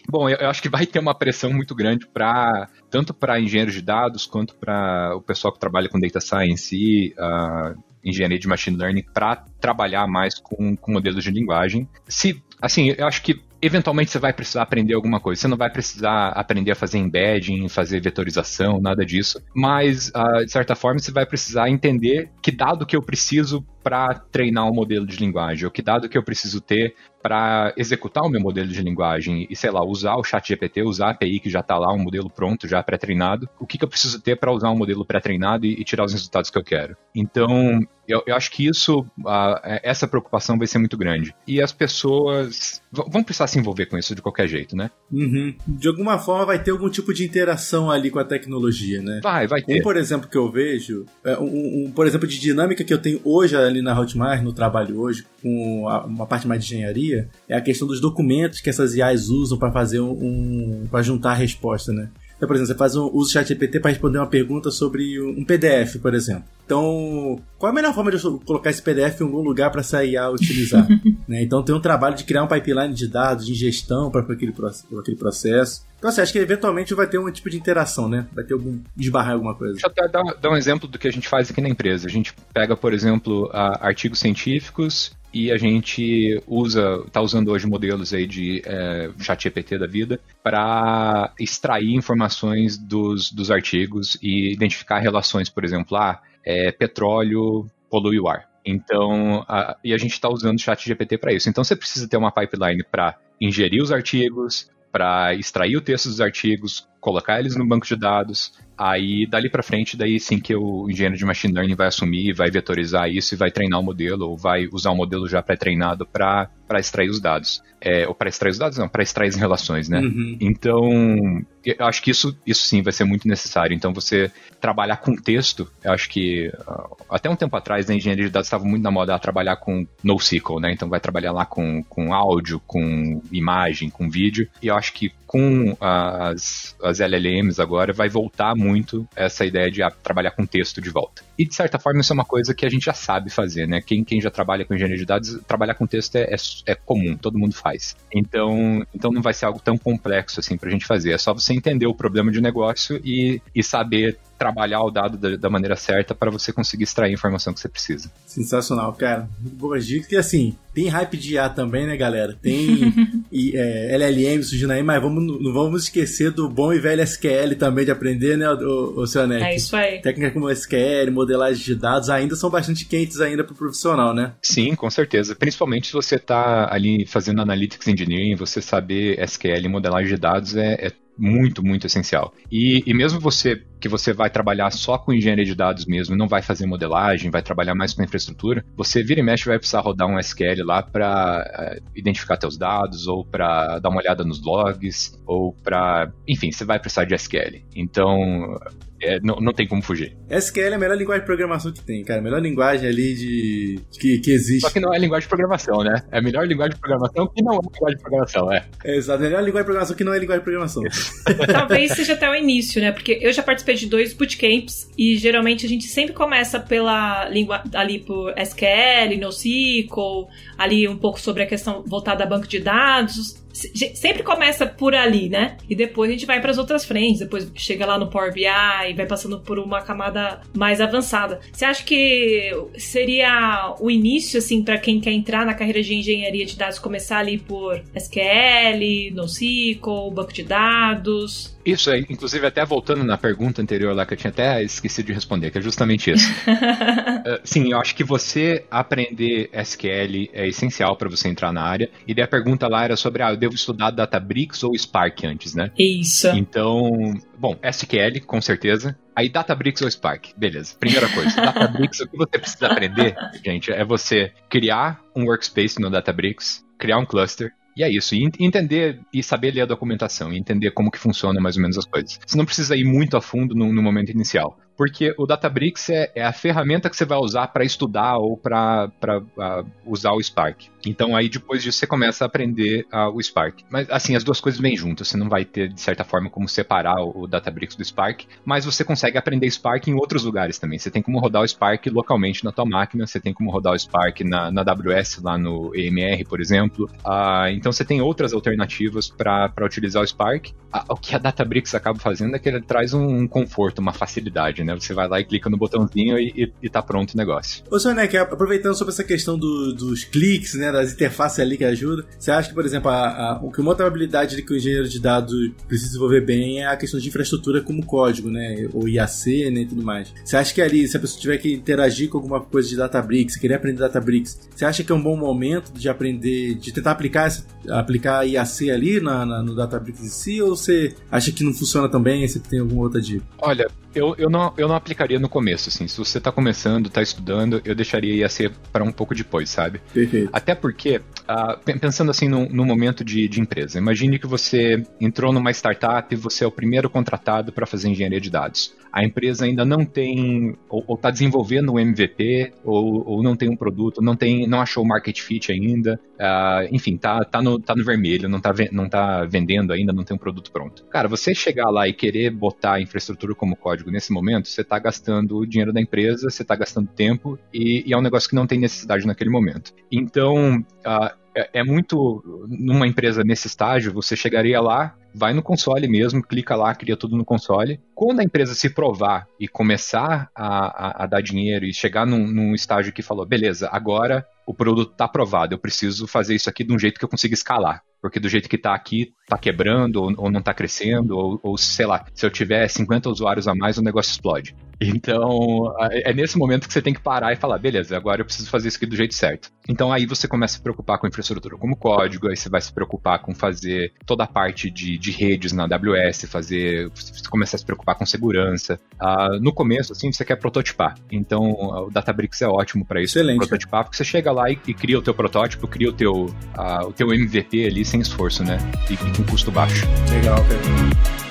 Speaker 4: Bom, eu, eu acho que vai ter uma pressão muito grande para tanto para engenheiros de dados quanto para o pessoal que trabalha com data science e uh, engenharia de machine learning para trabalhar mais com, com modelos de linguagem. Se, assim, eu acho que eventualmente você vai precisar aprender alguma coisa. Você não vai precisar aprender a fazer embedding, fazer vetorização, nada disso. Mas, uh, de certa forma, você vai precisar entender que dado que eu preciso para treinar um modelo de linguagem, ou que dado que eu preciso ter para executar o meu modelo de linguagem e, sei lá, usar o chat GPT, usar a API que já está lá, um modelo pronto, já pré-treinado, o que, que eu preciso ter para usar um modelo pré-treinado e, e, tirar os resultados que eu quero. Então, eu, eu acho que isso, uh, essa preocupação vai ser muito grande. E as pessoas vão precisar se envolver com isso de qualquer jeito, né?
Speaker 2: Uhum. De alguma forma vai ter algum tipo de interação ali com a tecnologia, né?
Speaker 4: Vai, vai ter.
Speaker 2: Um, por exemplo, que eu vejo, é, um, um, por exemplo, de dinâmica que eu tenho hoje ali na Hotmart, no trabalho hoje, com a, uma parte mais de engenharia, é a questão dos documentos que essas IAs usam para fazer um, um para juntar a resposta, né? Então, por exemplo, você faz um uso chat GPT para responder uma pergunta sobre um PDF, por exemplo. Então, qual é a melhor forma de eu colocar esse PDF em algum lugar para essa IA utilizar? né? Então, tem um trabalho de criar um pipeline de dados, de ingestão para aquele, aquele processo. Então, assim, acho que eventualmente vai ter um tipo de interação, né? Vai ter algum. esbarrar alguma coisa.
Speaker 4: Deixa eu até dar, dar um exemplo do que a gente faz aqui na empresa. A gente pega, por exemplo, artigos científicos e a gente usa, está usando hoje modelos aí de é, chat GPT da vida para extrair informações dos, dos artigos e identificar relações, por exemplo, ah, é, petróleo polui o ar. Então, a, e a gente está usando o chat GPT para isso. Então, você precisa ter uma pipeline para ingerir os artigos, para extrair o texto dos artigos, colocar eles no banco de dados, Aí, dali para frente, daí sim que o engenheiro de machine learning vai assumir, vai vetorizar isso e vai treinar o modelo, ou vai usar um modelo já pré-treinado para extrair os dados. É, ou para extrair os dados, não, para extrair as relações, né? Uhum. Então, eu acho que isso, isso sim vai ser muito necessário. Então, você trabalhar com texto, eu acho que uh, até um tempo atrás, na engenharia de dados estava muito na moda trabalhar com NoSQL, né? Então, vai trabalhar lá com, com áudio, com imagem, com vídeo. E eu acho que com as, as LLMs agora vai voltar muito essa ideia de ah, trabalhar com texto de volta. E de certa forma isso é uma coisa que a gente já sabe fazer, né? Quem, quem já trabalha com engenharia de dados, trabalhar com texto é, é, é comum, todo mundo faz. Então, então não vai ser algo tão complexo assim pra gente fazer. É só você entender o problema de negócio e, e saber trabalhar o dado da, da maneira certa para você conseguir extrair a informação que você precisa.
Speaker 2: Sensacional, cara. Boas dicas. E assim, tem hype de IA também, né, galera? Tem e, é, LLM surgindo aí, mas vamos, não vamos esquecer do bom e velho SQL também de aprender, né, o, o seu
Speaker 3: É isso aí.
Speaker 2: Técnicas como SQL, modelagem de dados ainda são bastante quentes ainda para o profissional, né?
Speaker 4: Sim, com certeza. Principalmente se você está ali fazendo Analytics Engineering, você saber SQL e modelagem de dados é, é muito, muito essencial. E, e mesmo você que você vai trabalhar só com engenharia de dados mesmo, não vai fazer modelagem, vai trabalhar mais com infraestrutura, você vira e mexe vai precisar rodar um SQL lá para uh, eh, identificar teus dados ou para dar uma olhada nos logs ou para, enfim, você vai precisar de SQL. Então, é, não, não tem como fugir.
Speaker 2: SQL é a melhor linguagem de programação que tem, cara. A melhor linguagem ali de, que, que existe.
Speaker 4: Só que não é linguagem de programação, né? É a melhor linguagem de programação que não é linguagem de programação, é.
Speaker 2: é exato, a melhor linguagem de programação que não é linguagem de programação.
Speaker 3: Talvez seja até o início, né? Porque eu já participei de dois bootcamps e geralmente a gente sempre começa pela língua ali por SQL, NoSQL, ali um pouco sobre a questão voltada a banco de dados sempre começa por ali, né? E depois a gente vai para as outras frentes, depois chega lá no Power BI e vai passando por uma camada mais avançada. Você acha que seria o início assim para quem quer entrar na carreira de engenharia de dados começar ali por SQL, NoSQL, banco de dados?
Speaker 4: Isso, é, inclusive até voltando na pergunta anterior lá que eu tinha até esquecido de responder, que é justamente isso. uh, sim, eu acho que você aprender SQL é essencial para você entrar na área. E daí a pergunta lá era sobre, ah, eu devo estudar Databricks ou Spark antes, né?
Speaker 3: Isso.
Speaker 4: Então, bom, SQL, com certeza. Aí Databricks ou Spark, beleza. Primeira coisa, Databricks, o que você precisa aprender, gente, é você criar um workspace no Databricks, criar um cluster, e é isso, e entender e saber ler a documentação, e entender como que funciona mais ou menos as coisas. Você não precisa ir muito a fundo no, no momento inicial. Porque o Databricks é, é a ferramenta que você vai usar para estudar ou para uh, usar o Spark. Então aí depois disso você começa a aprender uh, o Spark. Mas assim, as duas coisas vêm juntas. Você não vai ter, de certa forma, como separar o, o Databricks do Spark, mas você consegue aprender Spark em outros lugares também. Você tem como rodar o Spark localmente na tua máquina, você tem como rodar o Spark na, na AWS, lá no EMR, por exemplo. Uh, então você tem outras alternativas para utilizar o Spark. Uh, o que a Databricks acaba fazendo é que ele traz um, um, conforto, uma facilidade, né? Você vai lá e clica no botãozinho e, e, e tá pronto o negócio.
Speaker 2: Ô, Sonek, aproveitando sobre essa questão do, dos cliques, né, das interfaces ali que ajuda, você acha que, por exemplo, a, a, o que uma outra habilidade que o engenheiro de dados precisa desenvolver bem é a questão de infraestrutura como código, né, ou IAC, né, e tudo mais. Você acha que ali, se a pessoa tiver que interagir com alguma coisa de Databricks, querer aprender Databricks, você acha que é um bom momento de aprender, de tentar aplicar, aplicar IAC ali na, na, no Databricks em si, ou você acha que não funciona também, você tem alguma outra dica?
Speaker 4: Olha, eu, eu, não, eu não aplicaria no começo, assim. Se você tá começando, tá estudando, eu deixaria IAC para um pouco depois, sabe?
Speaker 2: Perfeito.
Speaker 4: Até porque, uh, pensando assim no, no momento de, de, empresa, imagine que você entrou numa startup e você é o primeiro contratado para fazer engenharia de dados. A empresa ainda não tem, ou, está desenvolvendo um MVP, ou, ou, não tem um produto, não tem, não achou o market fit ainda, uh, enfim, tá, tá, no, tá no vermelho, não tá, não tá vendendo ainda, não tem um produto pronto. Cara, você chegar lá e querer botar a infraestrutura como código nesse momento, você está gastando o dinheiro da empresa, você está gastando tempo e, e, é um negócio que não tem necessidade naquele momento. Então, uh, é, é muito. Numa empresa nesse estágio, você chegaria lá, vai no console mesmo, clica lá, cria tudo no console. Quando a empresa se provar e começar a, a, a dar dinheiro e chegar num, num, estágio que falou, beleza, agora o produto está aprovado, eu preciso fazer isso aqui de um jeito que eu consiga escalar porque do jeito que está aqui, está quebrando ou, ou não está crescendo, ou, ou, sei lá, se eu tiver 50 usuários a mais, o negócio explode. Então, é nesse momento que você tem que parar e falar, beleza, agora eu preciso fazer isso aqui do jeito certo. Então aí você começa a se preocupar com a infraestrutura como código, aí você vai se preocupar com fazer toda a parte de, de redes na AWS, fazer, você começa a se preocupar com segurança. Uh, no começo, assim, você quer prototipar. Então, o Databricks é ótimo para isso,
Speaker 2: Excelente.
Speaker 4: prototipar, porque você chega lá e, e, cria o teu protótipo, cria o teu, uh, o teu MVP ali sem esforço, né? E, e com custo baixo.
Speaker 2: Legal, cara.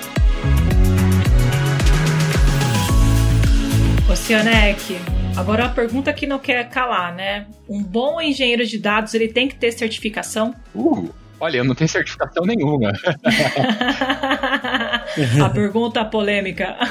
Speaker 3: Oceanec, agora uma pergunta que não quer calar, né? Um bom engenheiro de dados, ele tem que ter certificação?
Speaker 4: Uh, olha, eu não tenho certificação nenhuma.
Speaker 3: a pergunta polêmica.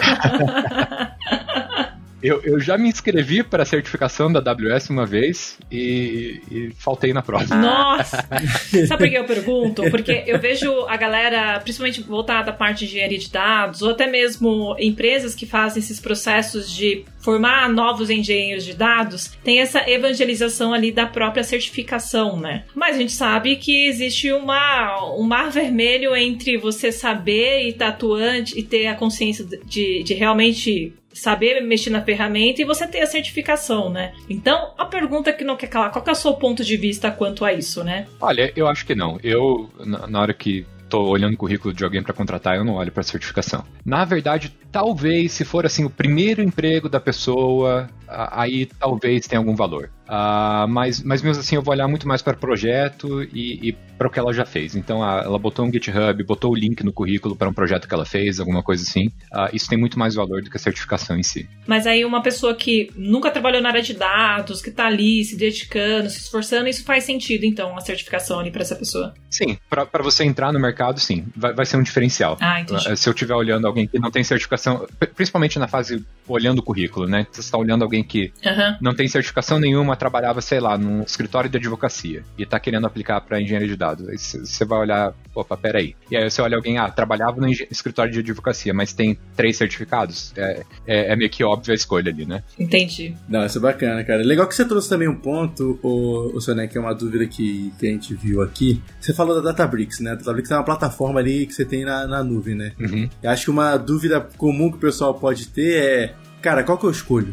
Speaker 4: Eu, eu já me inscrevi para a certificação da AWS uma vez e, e faltei na prova.
Speaker 3: Nossa! Sabe por que eu pergunto? Porque eu vejo a galera, principalmente voltada à parte de engenharia de dados, ou até mesmo empresas que fazem esses processos de formar novos engenheiros de dados, tem essa evangelização ali da própria certificação, né? Mas a gente sabe que existe uma, um mar vermelho entre você saber e estar atuante e ter a consciência de, de realmente saber mexer na ferramenta e você ter a certificação, né? Então, a pergunta que não quer calar, qual que é o seu ponto de vista quanto a isso, né?
Speaker 4: Olha, eu acho que não. Eu, na hora que tô olhando o currículo de alguém para contratar, eu não olho para certificação. Na verdade, talvez se for assim o primeiro emprego da pessoa, aí talvez tenha algum valor. Uh, mas, mas mesmo assim eu vou olhar muito mais para o projeto e, e para o que ela já fez. Então uh, ela botou um GitHub, botou o link no currículo para um projeto que ela fez, alguma coisa assim. Uh, isso tem muito mais valor do que a certificação em si.
Speaker 3: Mas aí uma pessoa que nunca trabalhou na área de dados, que está ali se dedicando, se esforçando, isso faz sentido então a certificação ali para essa pessoa?
Speaker 4: Sim, para você entrar no mercado, sim, vai, vai ser um diferencial.
Speaker 3: Ah, entendi.
Speaker 4: Se eu estiver olhando alguém que não tem certificação, principalmente na fase olhando o currículo, né? Você está olhando alguém que uhum. não tem certificação nenhuma, trabalhava, sei lá, num escritório de advocacia e está querendo aplicar para engenharia de dados. Aí você vai olhar, opa, peraí. E aí você olha alguém, ah, trabalhava no escritório de advocacia, mas tem três certificados. É, é, é meio que óbvio a escolha ali, né?
Speaker 3: Entendi.
Speaker 2: Não, isso é bacana, cara. Legal que você trouxe também um ponto, o, o Soné, que é uma dúvida que, que a gente viu aqui. Você falou da Databricks, né? A Databricks é uma plataforma ali que você tem na, na nuvem, né?
Speaker 4: Uhum.
Speaker 2: Eu acho que uma dúvida comum que o pessoal pode ter é cara, qual que eu escolho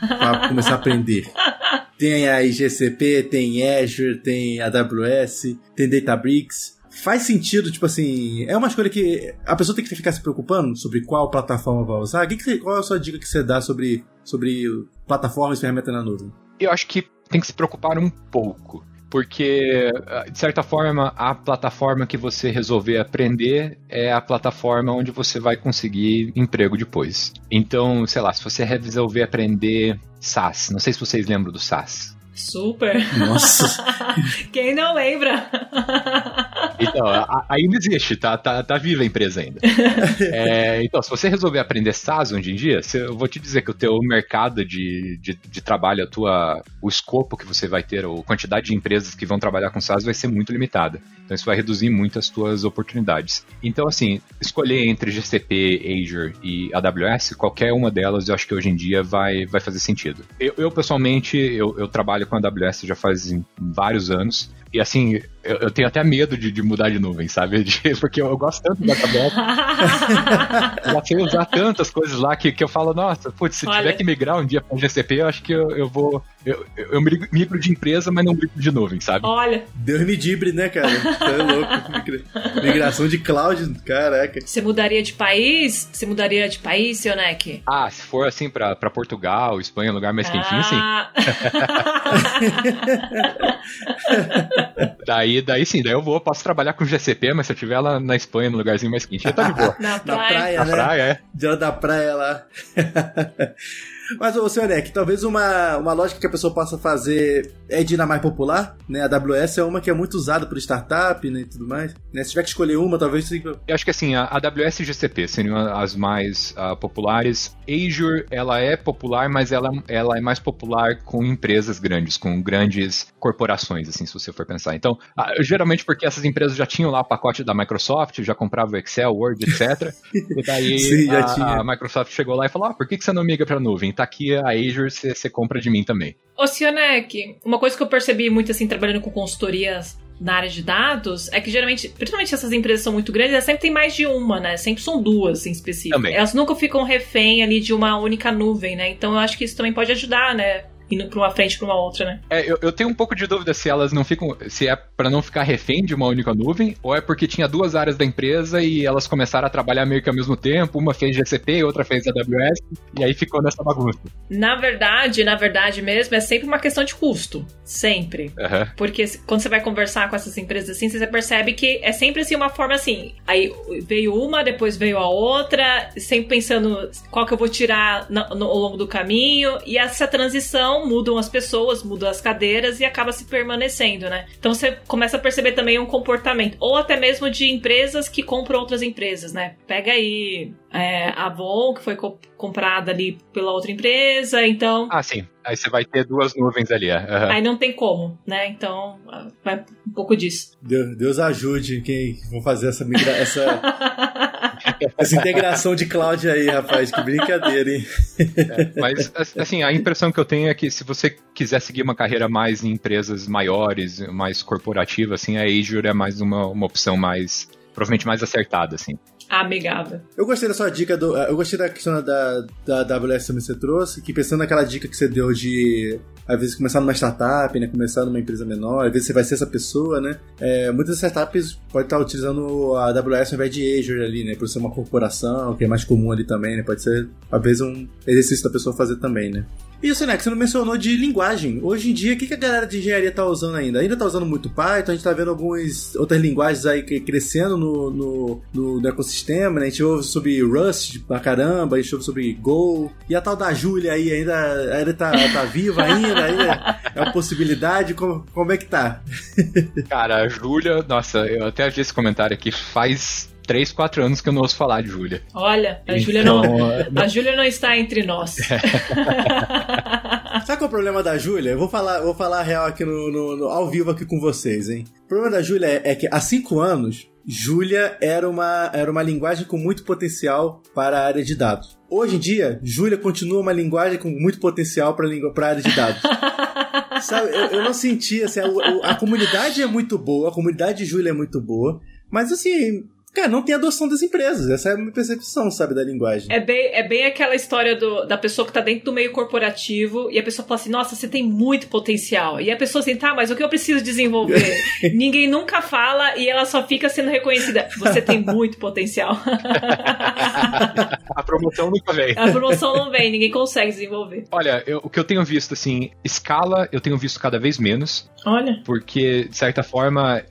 Speaker 2: para começar a aprender? Tem a IGCP, tem Azure, tem AWS, tem Databricks. Faz sentido, tipo assim, é uma escolha que a pessoa tem que ficar se preocupando sobre qual plataforma vai usar. qual é a sua dica que você dá sobre, sobre plataformas e ferramentas na nuvem?
Speaker 4: Eu acho que tem que se preocupar um pouco. Porque, de certa forma, a plataforma que você resolver aprender é a plataforma onde você vai conseguir emprego depois. Então, sei lá, se você resolver aprender SAS, não sei se vocês lembram do SAS.
Speaker 3: Super.
Speaker 2: Nossa.
Speaker 3: Quem não lembra?
Speaker 4: Então, a, ainda existe, tá, tá, tá viva a empresa ainda. É, então, se você resolver aprender SaaS hoje em dia, eu vou te dizer que o teu mercado de, de, de, trabalho, a tua, o escopo que você vai ter, a quantidade de empresas que vão trabalhar com SaaS vai ser muito limitada. Então, isso vai reduzir muito as tuas oportunidades. Então, assim, escolher entre GCP, Azure e AWS, qualquer uma delas, eu acho que hoje em dia vai, vai fazer sentido. Eu, eu pessoalmente, eu, eu trabalho com a AWS já faz vários anos. E assim, eu, eu, tenho até medo de, de, mudar de nuvem, sabe? De, porque eu, eu, gosto tanto da eu já sei usar tantas coisas lá que, que eu falo, nossa, putz, se Olha. tiver que migrar um dia para GCP, eu acho que eu, eu vou. Eu, eu migro de empresa, mas não migro de nuvem, sabe?
Speaker 3: Olha.
Speaker 2: Deus me dibre, né, cara? é louco. Migração de cloud, caraca.
Speaker 3: Você mudaria de país? Você mudaria de país, seu Neck?
Speaker 4: Ah, se for assim pra, pra Portugal, Espanha, lugar mais quentinho, ah. sim. daí, daí sim, daí eu vou, posso trabalhar com GCP, mas se eu tiver lá na Espanha, no lugarzinho mais quente, eu tô de boa.
Speaker 3: na praia.
Speaker 2: Na praia, né?
Speaker 4: praia é.
Speaker 2: Dia da praia lá. Mas, ô, senhor Neck, talvez uma, uma lógica que a pessoa possa fazer é de na mais popular, né? A AWS é uma que é muito usada por startup né, e tudo mais. Né? Se tiver que escolher uma, talvez...
Speaker 4: Eu acho que assim, a AWS e GCP seriam as mais uh, populares. Azure, ela é popular, mas ela, ela é mais popular com empresas grandes, com grandes corporações, assim, se você for pensar. Então, uh, geralmente porque essas empresas já tinham lá o pacote da Microsoft, já compravam Excel, Word, etc. e daí Sim, a, a, Microsoft chegou lá e falou, ah, por que, que você não migra para nuvem? Tá aqui a Azure, você compra de mim também.
Speaker 3: Ô, Sionek, uma coisa que eu percebi muito assim, trabalhando com consultorias na área de dados é que geralmente, principalmente essas empresas são muito grandes, elas sempre tem mais de uma, né? Sempre são duas em específico. Também. Elas nunca ficam refém ali de uma única nuvem, né? Então eu acho que isso também pode ajudar, né? Indo pra uma frente pra uma outra, né?
Speaker 4: É, eu, eu tenho um pouco de dúvida se elas não ficam. Se é para não ficar refém de uma única nuvem, ou é porque tinha duas áreas da empresa e elas começaram a trabalhar meio que ao mesmo tempo, uma fez GCP, outra fez AWS, e aí ficou nessa bagunça.
Speaker 3: Na verdade, na verdade mesmo, é sempre uma questão de custo. Sempre.
Speaker 4: Uhum.
Speaker 3: Porque quando você vai conversar com essas empresas assim, você percebe que é sempre assim uma forma assim. Aí veio uma, depois veio a outra, sempre pensando qual que eu vou tirar no, no, ao longo do caminho, e essa transição mudam as pessoas, mudam as cadeiras e acaba se permanecendo, né? Então você começa a perceber também um comportamento, ou até mesmo de empresas que compram outras empresas, né? Pega aí é, a Avon, que foi co comprada ali pela outra empresa, então.
Speaker 4: Ah, sim. Aí você vai ter duas nuvens ali. Uhum.
Speaker 3: Aí não tem como, né? Então, vai um pouco disso.
Speaker 2: Deus, Deus ajude quem vão fazer essa migração. Essa... Essa integração de cloud aí, rapaz, que brincadeira, hein?
Speaker 4: É, mas, assim, a impressão que eu tenho é que se você quiser seguir uma carreira mais em empresas maiores, mais corporativa, assim, a Azure é mais uma, uma opção mais, provavelmente mais acertada, assim
Speaker 3: amigável.
Speaker 2: Eu gostei da sua dica do. Eu gostei da questão da, da AWS que você trouxe, que pensando naquela dica que você deu de às vezes começar numa startup, né? Começar numa empresa menor, às vezes você vai ser essa pessoa, né? É, muitas startups podem estar utilizando a AWS ao invés de Azure ali, né? Por ser uma corporação, que é mais comum ali também, né? Pode ser, às vezes, um exercício da pessoa fazer também, né? Isso, né? Que você não mencionou de linguagem. Hoje em dia, o que a galera de engenharia tá usando ainda? Ainda tá usando muito Python, a gente tá vendo algumas outras linguagens aí crescendo no, no, no, no ecossistema, né? A gente ouve sobre Rust pra caramba, a gente ouve sobre Go. E a tal da Julia aí ainda, ainda tá, tá viva ainda? Ainda é uma possibilidade? Como, como é que tá?
Speaker 4: Cara, a Júlia, nossa, eu até vi esse comentário aqui faz 3, 4 anos que eu não ouço falar de Júlia.
Speaker 3: Olha, a então, Júlia não, é, a Júlia não está entre nós.
Speaker 2: Sabe qual é o problema da Júlia? Eu vou falar, vou falar a real aqui no, no, no, ao vivo aqui com vocês, hein? O problema da Júlia é, é que há 5 anos Julia era uma, era uma linguagem com muito potencial para a área de dados. Hoje em dia, Julia continua uma linguagem com muito potencial para a área de dados. Sabe, eu, eu, não senti, assim, a, a, a, comunidade é muito boa, a comunidade de Julia é muito boa, mas assim, cara, não tem adoção das empresas. Essa é a minha percepção, sabe, da linguagem.
Speaker 3: É bem, é bem aquela história do, da pessoa que tá dentro do meio corporativo e a pessoa fala assim, nossa, você tem muito potencial. E a pessoa assim, tá, mas o que eu preciso desenvolver? Ninguém nunca fala e ela só fica sendo reconhecida. Você tem muito potencial.
Speaker 4: a promoção nunca vem.
Speaker 3: A promoção não vem, ninguém consegue desenvolver.
Speaker 4: Olha, eu, o que eu tenho visto, assim, escala eu tenho visto cada vez menos.
Speaker 3: Olha.
Speaker 4: Porque, de certa forma,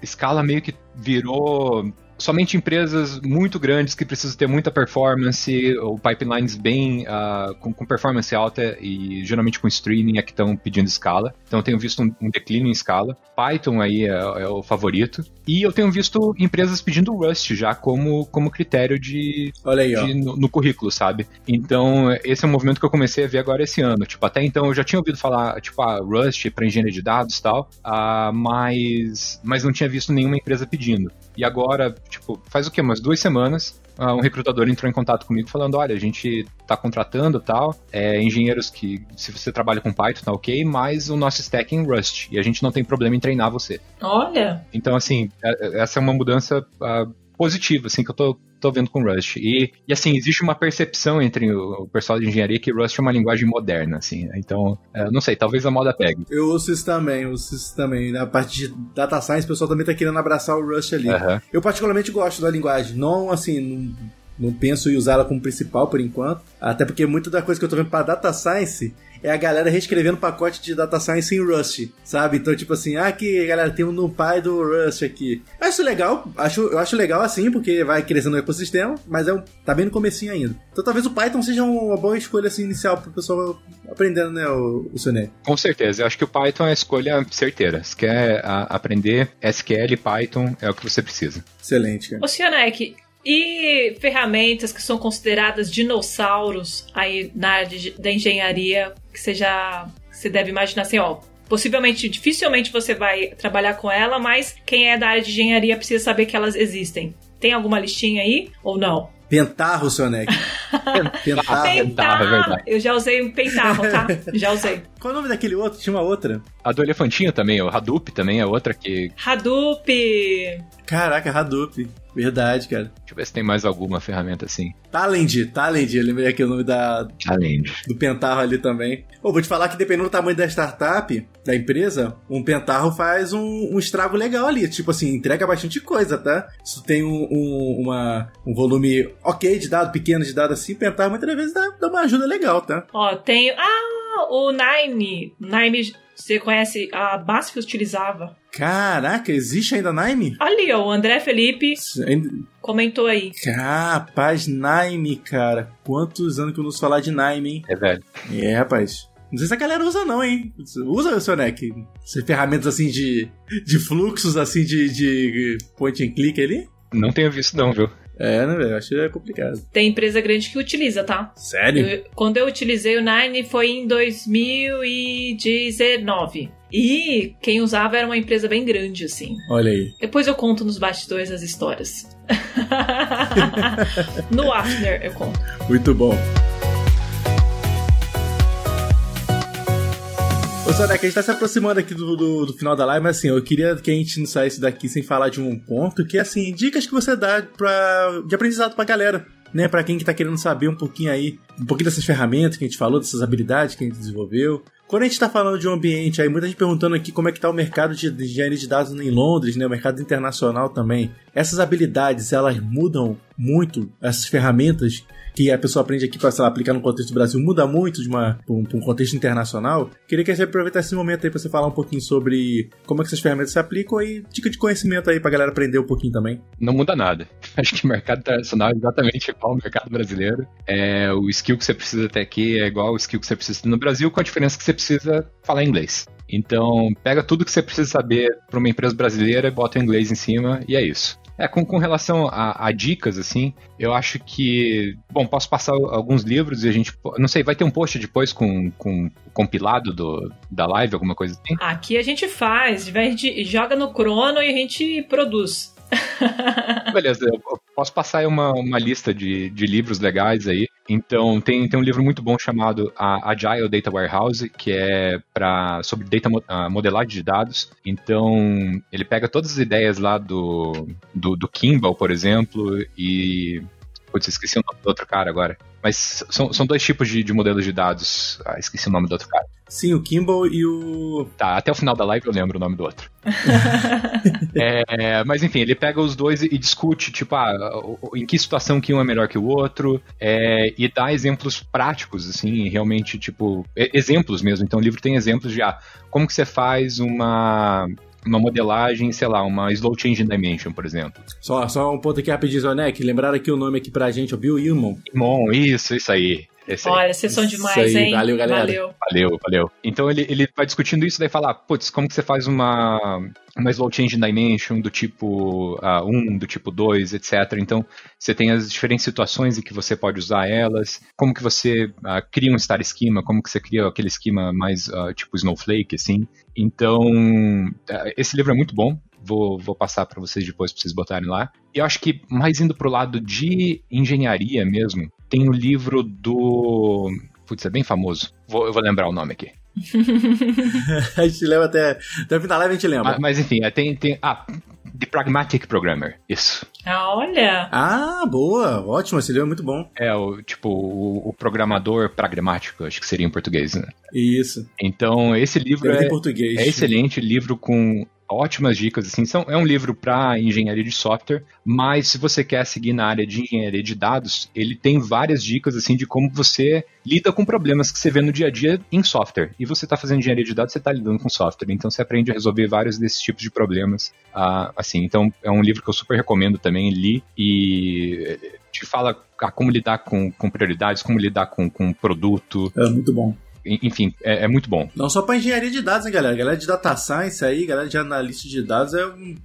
Speaker 4: escala meio que virou somente empresas muito grandes que precisam ter muita performance, ou pipelines bem uh, com, com, performance alta e geralmente com streaming é que estão pedindo escala. Então eu tenho visto um, um declínio em escala. Python aí é, é, o favorito. E eu tenho visto empresas pedindo Rust já como, como critério de,
Speaker 2: Olha aí,
Speaker 4: de no, no, currículo, sabe? Então esse é um movimento que eu comecei a ver agora esse ano. Tipo, até então eu já tinha ouvido falar, tipo, a Rust para engenharia de dados e tal, uh, mas, mas não tinha visto nenhuma empresa pedindo. E agora, tipo, faz o quê? Umas duas semanas, uh, um recrutador entrou em contato comigo falando: olha, a gente tá contratando tal, é, engenheiros que, se você trabalha com Python, tá ok, mas o nosso stack é em Rust e a gente não tem problema em treinar você.
Speaker 3: Olha!
Speaker 4: Então, assim, é, essa é uma mudança uh, positiva, assim, que eu tô tô vendo com Rust. E, e assim, existe uma percepção entre o, o, pessoal de engenharia que Rust é uma linguagem moderna, assim. Então, é, não sei, talvez a moda pegue.
Speaker 2: Eu ouço isso também, ouço isso também. Na parte de data science, o pessoal também tá querendo abraçar o Rust ali. Uhum. Eu particularmente gosto da linguagem. Não, assim, não, não penso em usá-la como principal por enquanto. Até porque muita da coisa que eu tô vendo para data science é a galera reescrevendo pacote de data science em Rust, sabe? Então, tipo assim, ah, aqui, galera, tem um NumPy do Rust aqui. Eu acho legal, acho, eu acho legal assim, porque vai crescendo o ecossistema, mas é um, tá bem no comecinho ainda. Então talvez o Python seja uma boa escolha assim, inicial pro pessoal aprendendo, né, o, o Sonet.
Speaker 4: Com certeza, eu acho que o Python é a escolha certeira. Se quer a, aprender SQL, Python é o que você precisa.
Speaker 2: Excelente, cara.
Speaker 3: Ô, Sionek, e ferramentas que são consideradas dinossauros aí na área de, da engenharia, que você já você deve imaginar assim, ó, possivelmente, dificilmente você vai trabalhar com ela, mas quem é da área de engenharia precisa saber que elas existem. Tem alguma listinha aí ou não?
Speaker 2: Pentarro, seu Neck.
Speaker 3: Pentarro. Pentarro, é verdade. Eu já usei um pentarro, tá? Já usei.
Speaker 2: Qual é o nome daquele outro? Tinha uma outra.
Speaker 4: A do elefantinho também, o Hadoop também é outra que...
Speaker 3: Hadoop!
Speaker 2: Caraca, Hadoop. Verdade, cara.
Speaker 4: Deixa eu ver se tem mais alguma ferramenta assim.
Speaker 2: Talend, Talend, eu lembrei aqui o nome da.
Speaker 4: Talend.
Speaker 2: Do Pentarro ali também. Ô, vou te falar que dependendo do tamanho da startup, da empresa, um Pentarro faz um, um estrago legal ali. Tipo assim, entrega bastante coisa, tá? Se tem um, um, uma, um volume ok de dado, pequeno de dado assim, Pentarro muitas vezes dá, dá uma ajuda legal, tá?
Speaker 3: Ó, tem. Ah, o Nine. Nine você conhece a BASF utilizava?
Speaker 2: Caraca, existe ainda Naime?
Speaker 3: Ali, ó, o André Felipe comentou aí.
Speaker 2: Rapaz, Naime, cara. Quantos anos que eu não falar de Naime, hein?
Speaker 4: É velho.
Speaker 2: É, rapaz. Não sei se a galera usa não, hein? Usa, seu Neck? Essas ferramentas assim de, de fluxos, assim de, de point and click ali?
Speaker 4: Não tenho visto não, viu?
Speaker 2: É, né, velho? Acho que é complicado.
Speaker 3: Tem empresa grande que utiliza, tá?
Speaker 2: Sério?
Speaker 3: Eu, quando eu utilizei o Nine foi em 2019. E quem usava era uma empresa bem grande, assim.
Speaker 2: Olha aí.
Speaker 3: Depois eu conto nos bastidores as histórias. no After eu conto.
Speaker 2: Muito bom. Ô, Sonek, a gente tá se aproximando aqui do, do, do, final da live, mas assim, eu queria que a gente não saísse daqui sem falar de um ponto, que é assim, dicas que você dá pra, de aprendizado pra galera, né? Pra quem que tá querendo saber um pouquinho aí, um pouquinho dessas ferramentas que a gente falou, dessas habilidades que a gente desenvolveu. Quando a gente está falando de um ambiente, aí muita gente perguntando aqui como é que está o mercado de, engenharia de dados em Londres, né, o mercado internacional também. Essas habilidades, elas mudam muito, essas ferramentas que a pessoa aprende aqui para aplicar no contexto do Brasil muda muito de uma um, um, contexto internacional. Queria que você aproveitasse esse momento aí para você falar um pouquinho sobre como é que essas ferramentas se aplicam e dica de conhecimento aí para galera aprender um pouquinho também.
Speaker 4: Não muda nada. Acho que o mercado internacional é exatamente igual ao mercado brasileiro. É, o skill que você precisa ter aqui é igual ao skill que você precisa no Brasil, com a diferença que você precisa falar inglês. Então, pega tudo que você precisa saber para uma empresa brasileira, bota o inglês em cima e é isso. É, com, com relação a, a, dicas, assim, eu acho que. Bom, posso passar alguns livros e a gente. Não sei, vai ter um post depois com, com compilado do, da live, alguma coisa assim?
Speaker 3: Aqui a gente faz, gente joga no crono e a gente produz.
Speaker 4: Beleza, eu posso passar uma, uma lista de, de livros legais aí. Então, tem, tem um livro muito bom chamado Agile Data Warehouse, que é pra, sobre data modelagem de dados. Então, ele pega todas as ideias lá do, do, do Kimball, por exemplo, e Putz, esqueci o nome do outro cara agora. Mas são, são dois tipos de, de modelos de dados. Ah, esqueci o nome do outro cara.
Speaker 2: Sim, o Kimball e o.
Speaker 4: Tá, até o final da live eu lembro o nome do outro. é, mas enfim, ele pega os dois e, discute, tipo, ah, em que situação que um é melhor que o outro, é, e dá exemplos práticos, assim, realmente, tipo, exemplos mesmo. Então o livro tem exemplos de, ah, como que você faz uma uma modelagem, sei lá, uma Slow Change Dimension, por exemplo.
Speaker 2: Só, só um ponto aqui rapidinho, Zonek. Lembraram aqui o nome aqui pra gente, o Bill Ilmon.
Speaker 4: Ilmon, isso, isso aí.
Speaker 3: Esse Olha, vocês são demais, hein?
Speaker 2: Valeu, galera.
Speaker 3: Valeu.
Speaker 4: Valeu, valeu. Então ele, ele vai discutindo isso, daí falar, putz, como que você faz uma, uma slow change dimension do tipo uh, ah, 1, do tipo 2, etc. Então você tem as diferentes situações em que você pode usar elas, como que você uh, cria um star schema, como que você cria aquele esquema mais uh, tipo Snowflake, assim. Então, esse livro é muito bom. Vou, vou passar para vocês depois para vocês botarem lá. E eu acho que mais indo pro lado de engenharia mesmo, tem o livro do. Putz, é bem famoso. Vou, eu vou lembrar o nome aqui.
Speaker 2: a gente lembra até. Até o final a gente lembra.
Speaker 4: Mas, mas enfim, é, tem, tem. Ah, The Pragmatic Programmer, isso.
Speaker 3: Ah, olha!
Speaker 2: Ah, boa, ótimo, esse livro é muito bom.
Speaker 4: É, o tipo, o, o programador pragmático, acho que seria em português, né?
Speaker 2: Isso.
Speaker 4: Então, esse livro é, é excelente, livro com ótimas dicas, assim, são, é um livro para engenharia de software, mas se você quer seguir na área de engenharia de dados, ele tem várias dicas, assim, de como você lida com problemas que você vê no dia a dia em software. E você está fazendo engenharia de dados, você está lidando com software, então você aprende a resolver vários desses tipos de problemas, uh, assim, então é um livro que eu super recomendo também, li. E te fala como lidar com, com prioridades, como lidar com, com produto.
Speaker 2: É muito bom
Speaker 4: enfim, é, é, muito bom.
Speaker 2: Não só para engenharia de dados, hein, galera? Galera de data science aí, galera de analista de dados é um,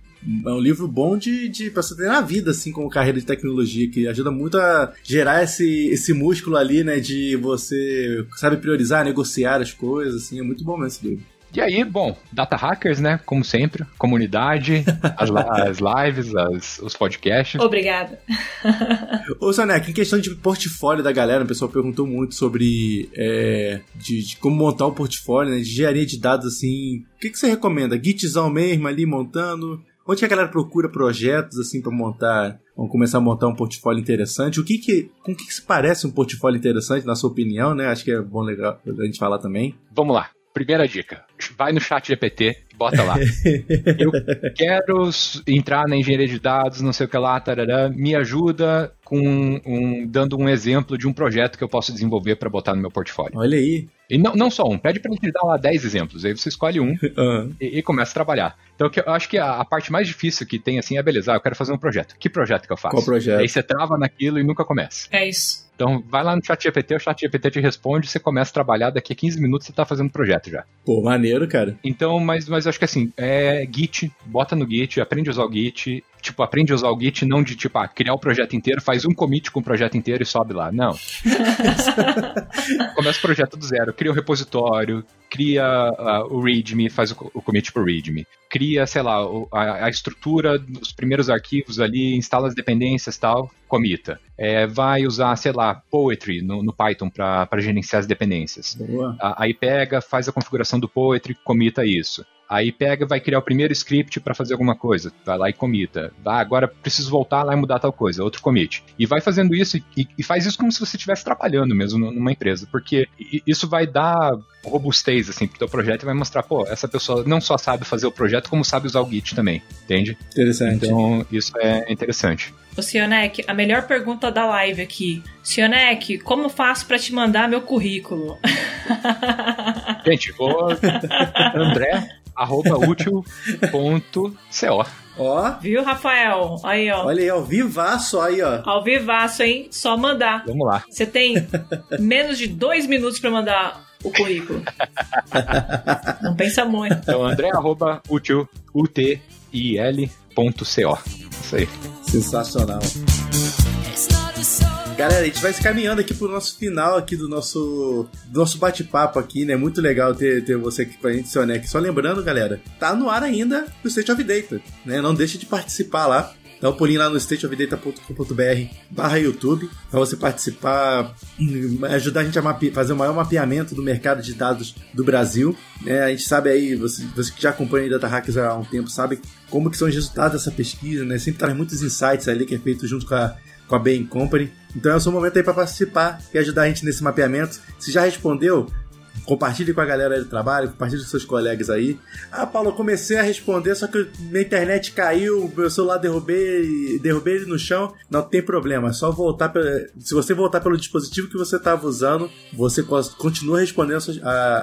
Speaker 2: é um livro bom de, de pra você ter na vida, assim, como carreira de tecnologia, que ajuda muito a gerar esse, esse músculo ali, né, de você, sabe, priorizar, negociar as coisas, assim, é muito bom mesmo esse livro.
Speaker 4: E aí, bom, Data Hackers, né? Como sempre, comunidade, as, as lives, as, os podcasts.
Speaker 3: Obrigada.
Speaker 2: Ô, Soneca, em questão de portfólio da galera, o pessoal perguntou muito sobre é, de, de, como montar um portfólio, né? De engenharia de dados, assim. O que, que você recomenda? Gitzão mesmo ali montando? Onde a galera procura projetos, assim, para montar Vamos começar a montar um portfólio interessante. O que que, com o que, que se parece um portfólio interessante, na sua opinião, né? Acho que é bom legal a gente falar também.
Speaker 4: Vamos lá. Primeira dica, vai no chat GPT, bota lá. Eu quero entrar na engenharia de dados, não sei o que lá, tarará, me ajuda com um, dando um exemplo de um projeto que eu posso desenvolver para botar no meu portfólio.
Speaker 2: Olha aí.
Speaker 4: E não, não só um, pede para ele dar lá 10 exemplos, aí você escolhe um uhum. e, e, começa a trabalhar. Então eu acho que a, a, parte mais difícil que tem assim é, beleza, ah, eu quero fazer um projeto. Que projeto que eu faço?
Speaker 2: Qual projeto?
Speaker 4: Aí você trava naquilo e nunca começa.
Speaker 3: É isso.
Speaker 4: Então, vai lá no chat GPT, o chat GPT te responde, você começa a trabalhar, daqui a 15 minutos você tá fazendo projeto já.
Speaker 2: Pô, maneiro, cara.
Speaker 4: Então, mas, mas acho que assim, é Git, bota no Git, aprende a usar o Git, tipo, aprende a usar o Git não de, tipo, ah, criar o projeto inteiro, faz um commit com o projeto inteiro e sobe lá. Não. Começa o projeto do zero, cria o um repositório, cria uh, o README, faz o, o commit pro README. Cria, sei lá, a, a, estrutura dos primeiros arquivos ali, instala as dependências tal, comita. É, vai usar, sei lá, Poetry no, no Python para gerenciar as dependências.
Speaker 2: Boa.
Speaker 4: Aí pega, faz a configuração do Poetry, comita isso. Aí pega, vai criar o primeiro script para fazer alguma coisa, vai lá e comita. Ah, agora preciso voltar lá e mudar tal coisa, outro commit. E vai fazendo isso e, e faz isso como se você estivesse trabalhando mesmo numa empresa, porque isso vai dar robustez assim pro teu projeto e vai mostrar, pô, essa pessoa não só sabe fazer o projeto, como sabe usar o Git também, entende?
Speaker 2: Interessante.
Speaker 4: Então, isso é interessante.
Speaker 3: O Sionek, a melhor pergunta da live aqui. Sionek, como faço para te mandar meu currículo?
Speaker 4: Gente, vou André arroba útil.co.
Speaker 2: Ó.
Speaker 3: Viu, Rafael? Aí, ó.
Speaker 2: Olha aí, ao vivaço aí, ó.
Speaker 3: Ao vivaço, hein? Só mandar.
Speaker 4: Vamos lá.
Speaker 3: Você tem menos de dois minutos para mandar o currículo. Não pensa muito.
Speaker 4: Então, André, arroba útil, U-T-I-L.co. Isso aí.
Speaker 2: Sensacional. Galera, a gente vai se caminhando aqui pro nosso final aqui do nosso, do nosso bate-papo aqui, né? Muito legal ter, ter você aqui com a gente, Sionec. Só lembrando, galera, tá no ar ainda o State of Data, né? Não deixe de participar lá. dá um pulinho lá no stateofdata.com.br barra YouTube para você participar, ajudar a gente a fazer o maior mapeamento do mercado de dados do Brasil. É, a gente sabe aí, você, você que já acompanha Data Hackers há um tempo, sabe como que são os resultados dessa pesquisa, né? Sempre traz muitos insights ali que é feito junto com a, com a Bain Company. Então é o seu momento aí para participar e ajudar a gente nesse mapeamento. Se já respondeu, Compartilhe com a galera do trabalho, compartilhe com seus colegas aí. Ah, Paulo, eu comecei a responder, só que minha internet caiu, meu celular derrubei, derrubei ele no chão. Não tem problema, é só voltar. Se você voltar pelo dispositivo que você estava usando, você continua respondendo as,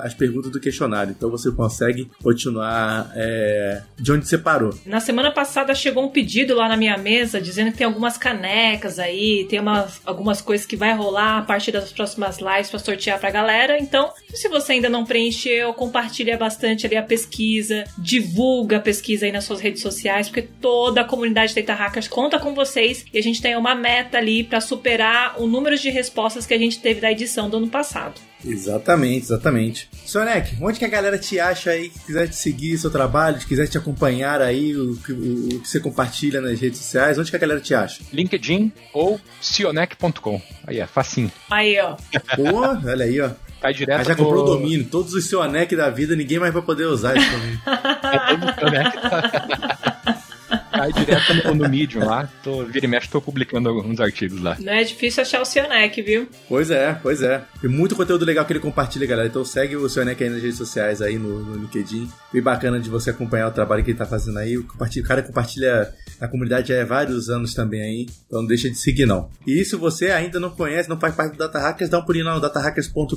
Speaker 2: as, perguntas do questionário. Então você consegue continuar é, de onde você parou.
Speaker 3: Na semana passada chegou um pedido lá na minha mesa dizendo que tem algumas canecas aí, tem umas, algumas coisas que vai rolar a partir das próximas lives para sortear pra galera. Então, se você ainda não preencheu, compartilha bastante ali a pesquisa, divulga a pesquisa aí nas suas redes sociais, porque toda a comunidade Data Hackers conta com vocês e a gente tem uma meta ali para superar o número de respostas que a gente teve da edição do ano passado.
Speaker 2: Exatamente, exatamente. Sonek, onde que a galera te acha aí, que quiser te seguir seu trabalho, que quiser te acompanhar aí, o, o, o, que você compartilha nas redes sociais, onde que a galera te acha?
Speaker 4: LinkedIn ou sionec.com. Aí é facinho.
Speaker 3: Aí, ó.
Speaker 2: Pô, olha aí, ó.
Speaker 4: Cai direto.
Speaker 2: Mas já comprou o domínio, todos os Sionec da vida, ninguém mais vai poder usar isso também. é todo Sionec.
Speaker 4: Cai direto no, no Medium lá. Tô, vira e mexe, tô publicando alguns artigos lá.
Speaker 3: Não é difícil achar o Sionec, viu?
Speaker 2: Pois é, pois é. Tem muito conteúdo legal que ele compartilha, galera. Então segue o Sionec aí nas redes sociais, aí no, no LinkedIn. Bem bacana de você acompanhar o trabalho que ele tá fazendo aí. O, o cara compartilha a comunidade já é vários anos também aí. Então não deixa de seguir, não. E se você ainda não conhece, não faz parte do Data Hackers, dá um pulinho lá no datahackers.com.br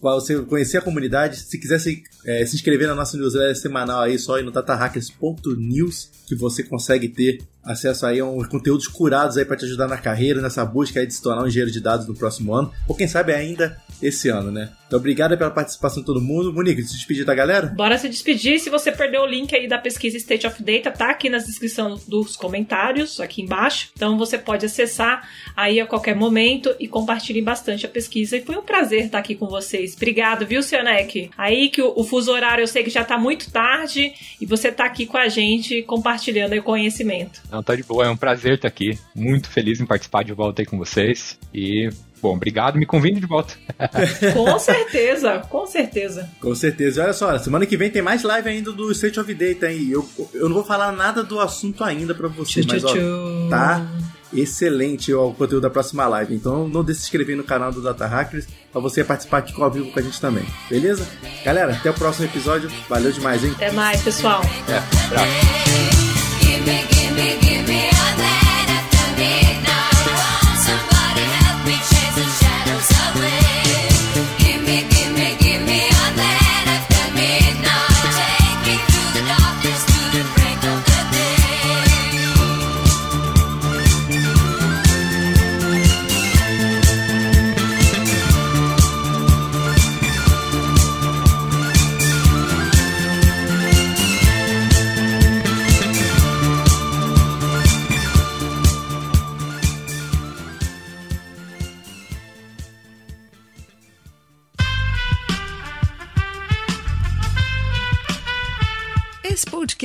Speaker 2: para você conhecer a comunidade. Se quiser se, é, se inscrever na nossa newsletter semanal aí, só ir no datahackers.news que você consegue ter acesso aí a uns conteúdos curados aí para te ajudar na carreira, nessa busca aí de se tornar um engenheiro de dados no próximo ano, ou quem sabe ainda esse ano, né? Então, obrigado pela participação de todo mundo. Monique, se despedir da galera?
Speaker 3: Bora se despedir. Se você perdeu o link aí da pesquisa State of Data, tá aqui na descrição dos comentários, aqui embaixo. Então, você pode acessar aí a qualquer momento e compartilhe bastante a pesquisa. E foi um prazer estar aqui com vocês. Obrigado, viu, Cionek? Aí que o, o fuso horário eu sei que já tá muito tarde e você tá aqui com a gente compartilhando aí o conhecimento.
Speaker 4: Não, tá de boa. É um prazer estar aqui. Muito feliz em participar de volta aí com vocês. E Bom, obrigado, me convide de volta.
Speaker 3: com certeza, com certeza.
Speaker 2: Com certeza. Olha só, semana que vem tem mais live ainda do State of Data aí. Eu, eu não vou falar nada do assunto ainda pra você, mas ó, tá excelente o conteúdo da próxima live. Então não deixe de se inscrever no canal do Data Hackers pra você participar aqui ao vivo com a gente também. Beleza? Galera, até o próximo episódio. Valeu demais, hein?
Speaker 3: Até mais, pessoal.
Speaker 2: É, abraço.